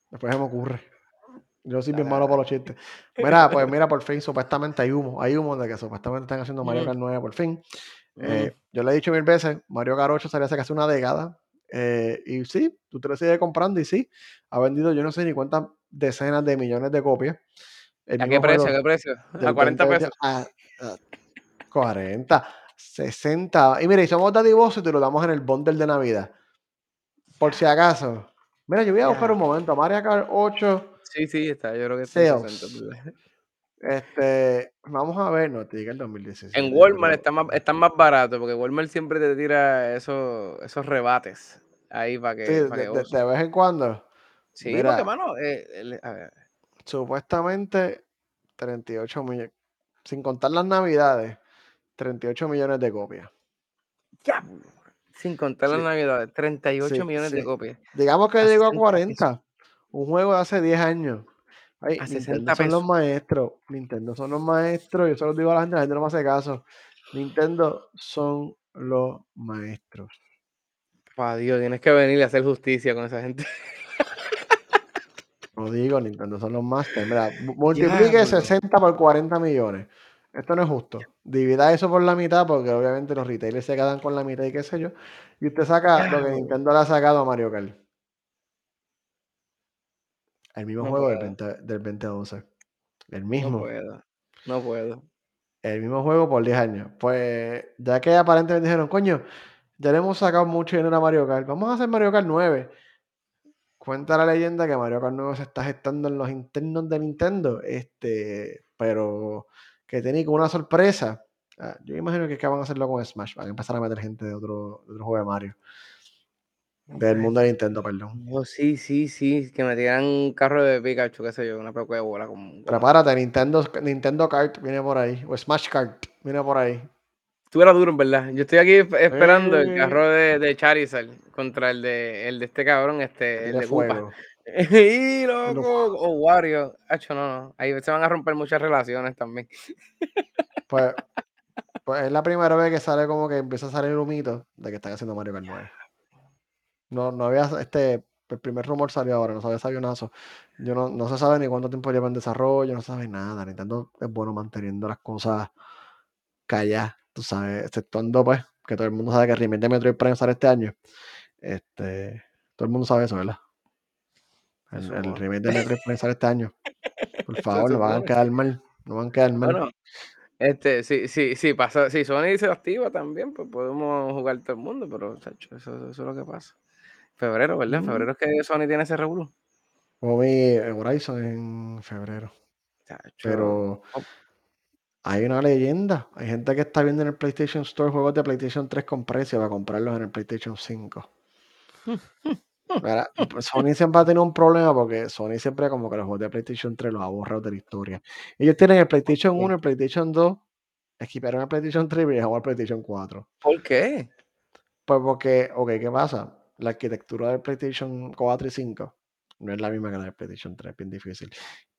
S1: Después se me ocurre. Yo soy bien malo para los chistes. Mira, pues mira, por fin, supuestamente hay humo. Hay humo de que supuestamente están haciendo Mario. Kart 9 por fin.
S2: mm,
S1: Eh, yo le he dicho mil veces, Mario Kart 8 salió hace casi una década. eh, y sí, tú te lo sigues comprando y sí, ha vendido yo no sé ni cuántas decenas de millones de copias. El
S2: ¿A qué precio? ¿A qué precio? A 40
S1: 2020
S2: pesos.
S1: a- a 40, 60. Y mira, y somos dadivosos y te lo damos en el bundle de Navidad. Por si acaso. Mira, yo voy a buscar un momento. Mario Kart 8.
S2: Sí, sí, está. Yo creo que está en
S1: Sales.
S2: 60. ¿verdad?
S1: Este, vamos a ver, no, te diga el 2017.
S2: En Walmart están más, están más baratos porque Walmart siempre te tira esos, esos rebates ahí para que,
S1: Sí, de,
S2: que
S1: de-
S2: uses.
S1: de vez en cuando.
S2: Sí,
S1: Mira.
S2: porque, mano, eh, a ver,
S1: Supuestamente 38 millones. Sin contar las navidades, 38 millones de copias.
S2: diablo, sin contar las navidades, 38
S1: sí,
S2: millones de copias.
S1: Digamos que llegó a
S2: 60
S1: 40. Un juego de hace 10 años. Ay,
S2: A
S1: Nintendo
S2: 60
S1: son los maestros. Nintendo son los maestros. Yo se los digo a la gente, la gente no me hace caso. Nintendo son los maestros.
S2: Pa' Dios, tienes que venir a hacer justicia con esa gente.
S1: Lo digo, Nintendo son los masters. Mira, mu- multiplique
S2: Diablo.
S1: 60 por 40 millones. Esto no es justo. Divida eso por la mitad porque obviamente los retailers se quedan con la mitad y qué sé yo. Y usted saca lo que. Nintendo le ha sacado a Mario Kart. El mismo
S2: No
S1: juego del,
S2: puedo.
S1: 20 del 2012. El
S2: No
S1: mismo.
S2: puedo. No puedo.
S1: El mismo juego por 10 años. Pues ya que aparentemente dijeron, coño, ya le hemos sacado mucho dinero a Mario Kart. Vamos a hacer Mario Kart 9. Cuenta la leyenda que Mario Kart 9 se está gestando en los internos de Nintendo. Este, pero que tiene como una sorpresa. Ah, yo imagino que, es que van a hacerlo con Smash. Van a empezar a meter gente de otro, de otro juego de Mario. Del mundo de Nintendo, perdón.
S2: Oh, sí, sí, sí, que me tiran un carro de Pikachu, qué sé yo, una peca de bola con...
S1: Prepárate, Nintendo, Nintendo Kart viene por ahí. O Smash Kart viene por ahí.
S2: Tú eras duro, en verdad. Yo estoy aquí esp- esperando el carro de, de Charizard contra el de, el de este cabrón, este, el de Koopa.
S1: fuego.
S2: ¡Y loco! O Wario. Hacho, no, no. Ahí se van a romper muchas relaciones también.
S1: Pues, pues es la primera vez que sale como que empieza a salir humito de que están haciendo Mario Kart 9. No, no había, este, el primer rumor salió ahora, no sabía sabionazo. Yo no, no se sabe ni cuánto tiempo lleva en desarrollo, no se sabe nada. Nintendo es bueno manteniendo las cosas calladas, tú sabes, exceptuando pues, que todo el mundo sabe que el remake de Metroid Prime sale este año. Este, todo el mundo sabe eso, ¿verdad? El, remake de Metroid Prime sale este año. Por favor, no van a quedar mal. No van a quedar mal.
S2: Bueno, este, sí, sí, sí, pasa, si Sony se activa también, pues podemos jugar todo el mundo, pero chacho, eso, eso es lo que pasa. Febrero, ¿verdad? En
S1: Mm.
S2: febrero es que Sony tiene ese revolú.
S1: Como vi Horizon en febrero.
S2: Chacho.
S1: Pero
S2: Oh.
S1: hay una leyenda. Hay gente que está viendo en el PlayStation Store juegos de PlayStation 3 con precio para comprarlos en el PlayStation 5. Mira, pues Sony siempre ha tenido un problema porque Sony siempre como que los juegos de PlayStation 3 los ha borrado de la historia. Ellos tienen el PlayStation
S2: Sí.
S1: 1, el PlayStation 2, equiparon el PlayStation 3 y viajaron al PlayStation 4.
S2: ¿Por qué?
S1: Pues porque, ok, ¿qué pasa? La arquitectura del PlayStation 4 y 5 no es la misma que la del PlayStation 3, es bien difícil.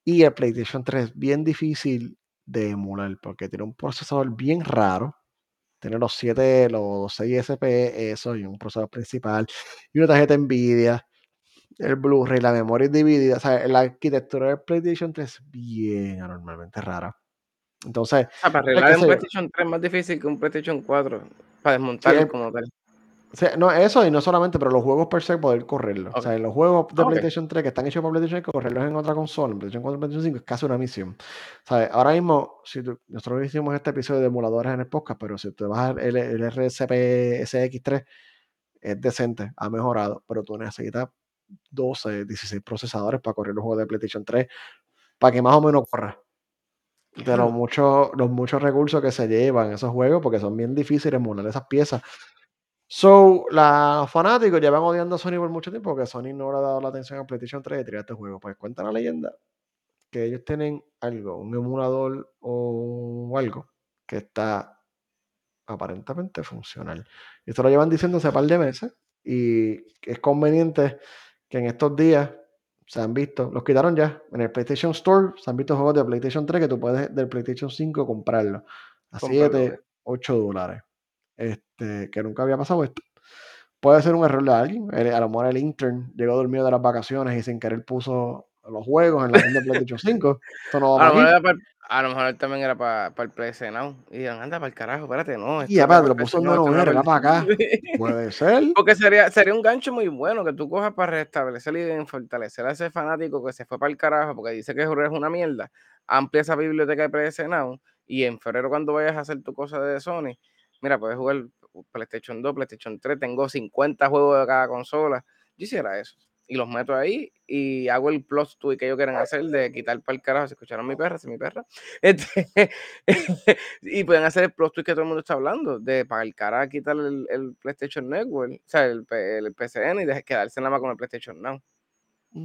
S1: Y el PlayStation 3 es bien difícil de emular porque tiene un procesador bien raro. Tiene los 7, los 6 SP, eso, y un procesador principal, y una tarjeta Nvidia. el Blu-ray, la memoria es dividida. O sea, la arquitectura del PlayStation 3 es bien anormalmente rara. Entonces.
S2: Ah, para arreglar un PlayStation 3 es más difícil que un PlayStation 4. Para desmontarlo como tal
S1: no, eso y no solamente, pero los juegos per se poder correrlo. O sea, los juegos de PlayStation 3 que están hechos para PlayStation 3, correrlos en otra consola, en PlayStation 4 PlayStation 5, es casi una misión. Ahora mismo, si nosotros hicimos este episodio de emuladores en el podcast, pero si te vas el, el RCP SX3, es decente, ha mejorado, pero tú necesitas 12, 16 procesadores para correr los juegos de PlayStation 3, para que más o menos corra. De los muchos, los muchos recursos que se llevan esos juegos, porque son bien difíciles emular esas piezas So, los fanáticos llevan odiando a Sony por mucho tiempo porque Sony no le ha dado la atención a PlayStation 3 y tirar este juego. Pues cuenta la leyenda que ellos tienen algo, un emulador o algo que está aparentemente funcional. Y esto lo llevan diciendo hace par de meses y es conveniente que en estos días se han visto, los quitaron ya en el PlayStation Store, se han visto juegos de PlayStation 3 que tú puedes del PlayStation 5 comprarlo a 7, 8 dólares. Este, que nunca había pasado esto. Puede ser un error de alguien. a lo mejor el intern llegó dormido de las vacaciones y sin querer puso los juegos en la tienda de PlayStation 5.
S2: a, lo mejor él también era para el PlayStation Now. Y digan, anda para el carajo, espérate, no.
S1: Y aparte, lo puso en no era para acá. Puede ser.
S2: Porque sería, sería un gancho muy bueno que tú cojas para restablecer y fortalecer a ese fanático que se fue para el carajo porque dice que es una mierda. Amplia esa biblioteca de PlayStation Now y en febrero cuando vayas a hacer tu cosa de Sony, mira, puedes jugar PlayStation 2, PlayStation 3, tengo 50 juegos de cada consola. Yo hiciera eso. Y los meto ahí y hago el plus tweet que ellos quieren hacer de quitar para el carajo. Si escucharon mi perra, si mi perra. Este, y pueden hacer el plus tweet que todo el mundo está hablando, de para el carajo quitar el, PlayStation Network, o sea, el, el PCN y de quedarse nada más con el PlayStation Now.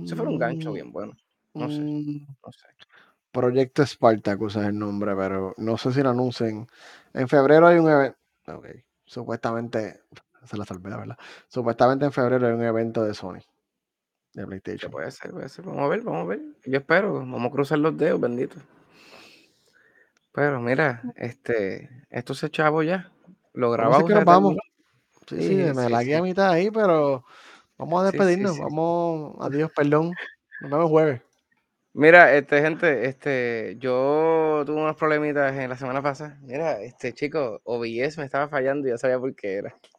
S2: Eso fue un gancho mm, bien bueno. No sé. Mm. No sé.
S1: Proyecto Spartacus es el nombre, pero no sé si lo anuncien. En febrero hay un evento. Ok. Supuestamente, se la salvé, ¿verdad? Supuestamente en febrero hay un evento de Sony. De PlayStation.
S2: Puede ser, puede ser. Vamos a ver, vamos a ver. Yo espero. Vamos a cruzar los dedos, bendito. Pero mira, este, esto se chavo ya. Lo grabamos.
S1: vamos. Sí, sí, me la guía a mitad ahí, pero vamos a despedirnos. vamos, adiós, perdón. Nos vemos jueves.
S2: Mira, este, gente, este, yo tuve unos problemitas en la semana pasada. Mira, este chico, OBS me estaba fallando y ya sabía por qué era.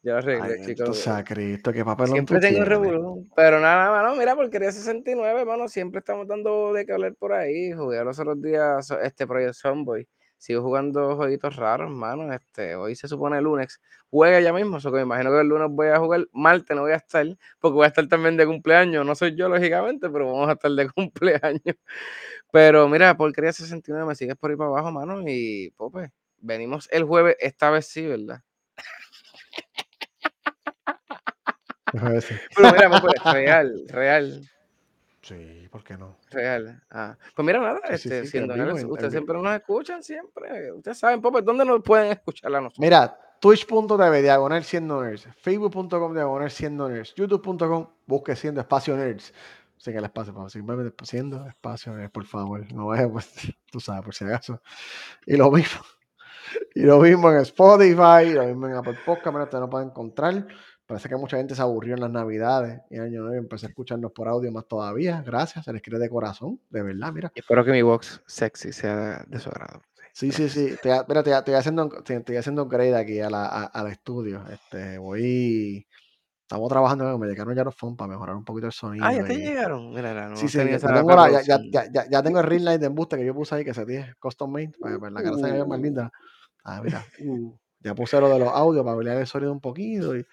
S2: Ya arreglé, chico.
S1: Cristo, qué papelón
S2: Siempre tengo revolú. Pero nada, mano, mira, porquería 69, mano, siempre estamos dando de que hablar por ahí. Jugué los otros días este Project Zomboy sigo jugando jueguitos raros, hermano. Este, hoy se supone el lunes. Juega ya mismo, eso que me imagino que el lunes voy a jugar. Marte no voy a estar, porque voy a estar también de cumpleaños. No soy yo, lógicamente, pero vamos a estar de cumpleaños. Pero mira, porquería 69, me sigues por ahí para abajo, mano. Y, pues, venimos el jueves, esta vez sí, ¿verdad? Pero mira, real, real.
S1: Sí, ¿por qué no?
S2: Real. Ah. Pues mira, nada, este, siendo ustedes siempre nos escuchan, siempre. Ustedes saben, Pope, ¿dónde nos pueden escuchar a nosotros?
S1: Mira, twitch.tv, diagonal siendo nerds, facebook.com, diagonal siendo nerds, youtube.com, busque siendo espacio nerds. Sin el espacio, simplemente siendo espacio nerds, por favor. No es, pues, tú sabes, por si acaso. Y lo mismo. Y lo mismo en Spotify, lo mismo en Apple Podcast, mira, ustedes no pueden encontrar. Parece que mucha gente se aburrió en las Navidades y año nuevo empecé a escucharnos por audio más todavía. Gracias, se les quiere de corazón, de verdad, mira.
S2: espero que mi box sexy sea de su agrado.
S1: Sí, sí, sí. Te, mira, te, estoy haciendo, te, haciendo upgrade aquí a la, al estudio. Este, voy. Estamos trabajando, me llegaron ya los fondos para mejorar un poquito el sonido.
S2: Ah, ya te llegaron. Mira, no
S1: sí, sí, ya tengo, la, ya, ya, ya, tengo el ring light de embuste que yo puse ahí, que se tiene custom made, para, para la cara se vea más linda. Ah, mira. Uh, ya puse lo de los audios para bailar el sonido un poquito. Y,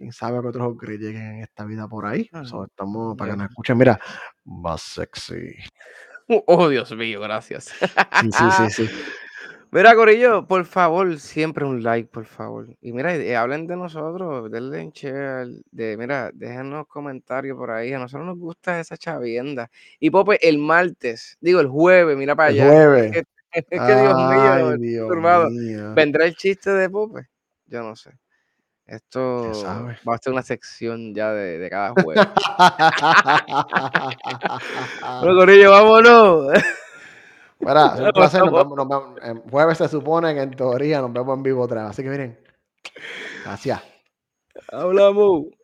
S1: quién sabe que otros upgrades lleguen en esta vida por ahí. Ah, estamos para que nos escuchen, mira, más sexy.
S2: Oh, Dios mío, gracias.
S1: Sí, sí, sí,
S2: Mira, Corillo, por favor, siempre un like, por favor. Y mira, eh, hablen de nosotros, denle en share, de, mira, déjenos comentarios por ahí. A nosotros nos gusta esa chavienda. Y Pope, el martes, digo el jueves, mira para allá.
S1: El jueves.
S2: Es que, Dios mío, ¿vendrá el chiste de Pope? Yo no sé. Esto va a ser una sección ya de, de cada juego. bueno, Corillo, vámonos.
S1: Bueno, un placer. Nos vemos, nos vemos. En jueves se supone que en teoría nos vemos en vivo otra vez. Así que miren, gracias.
S2: Hablamos.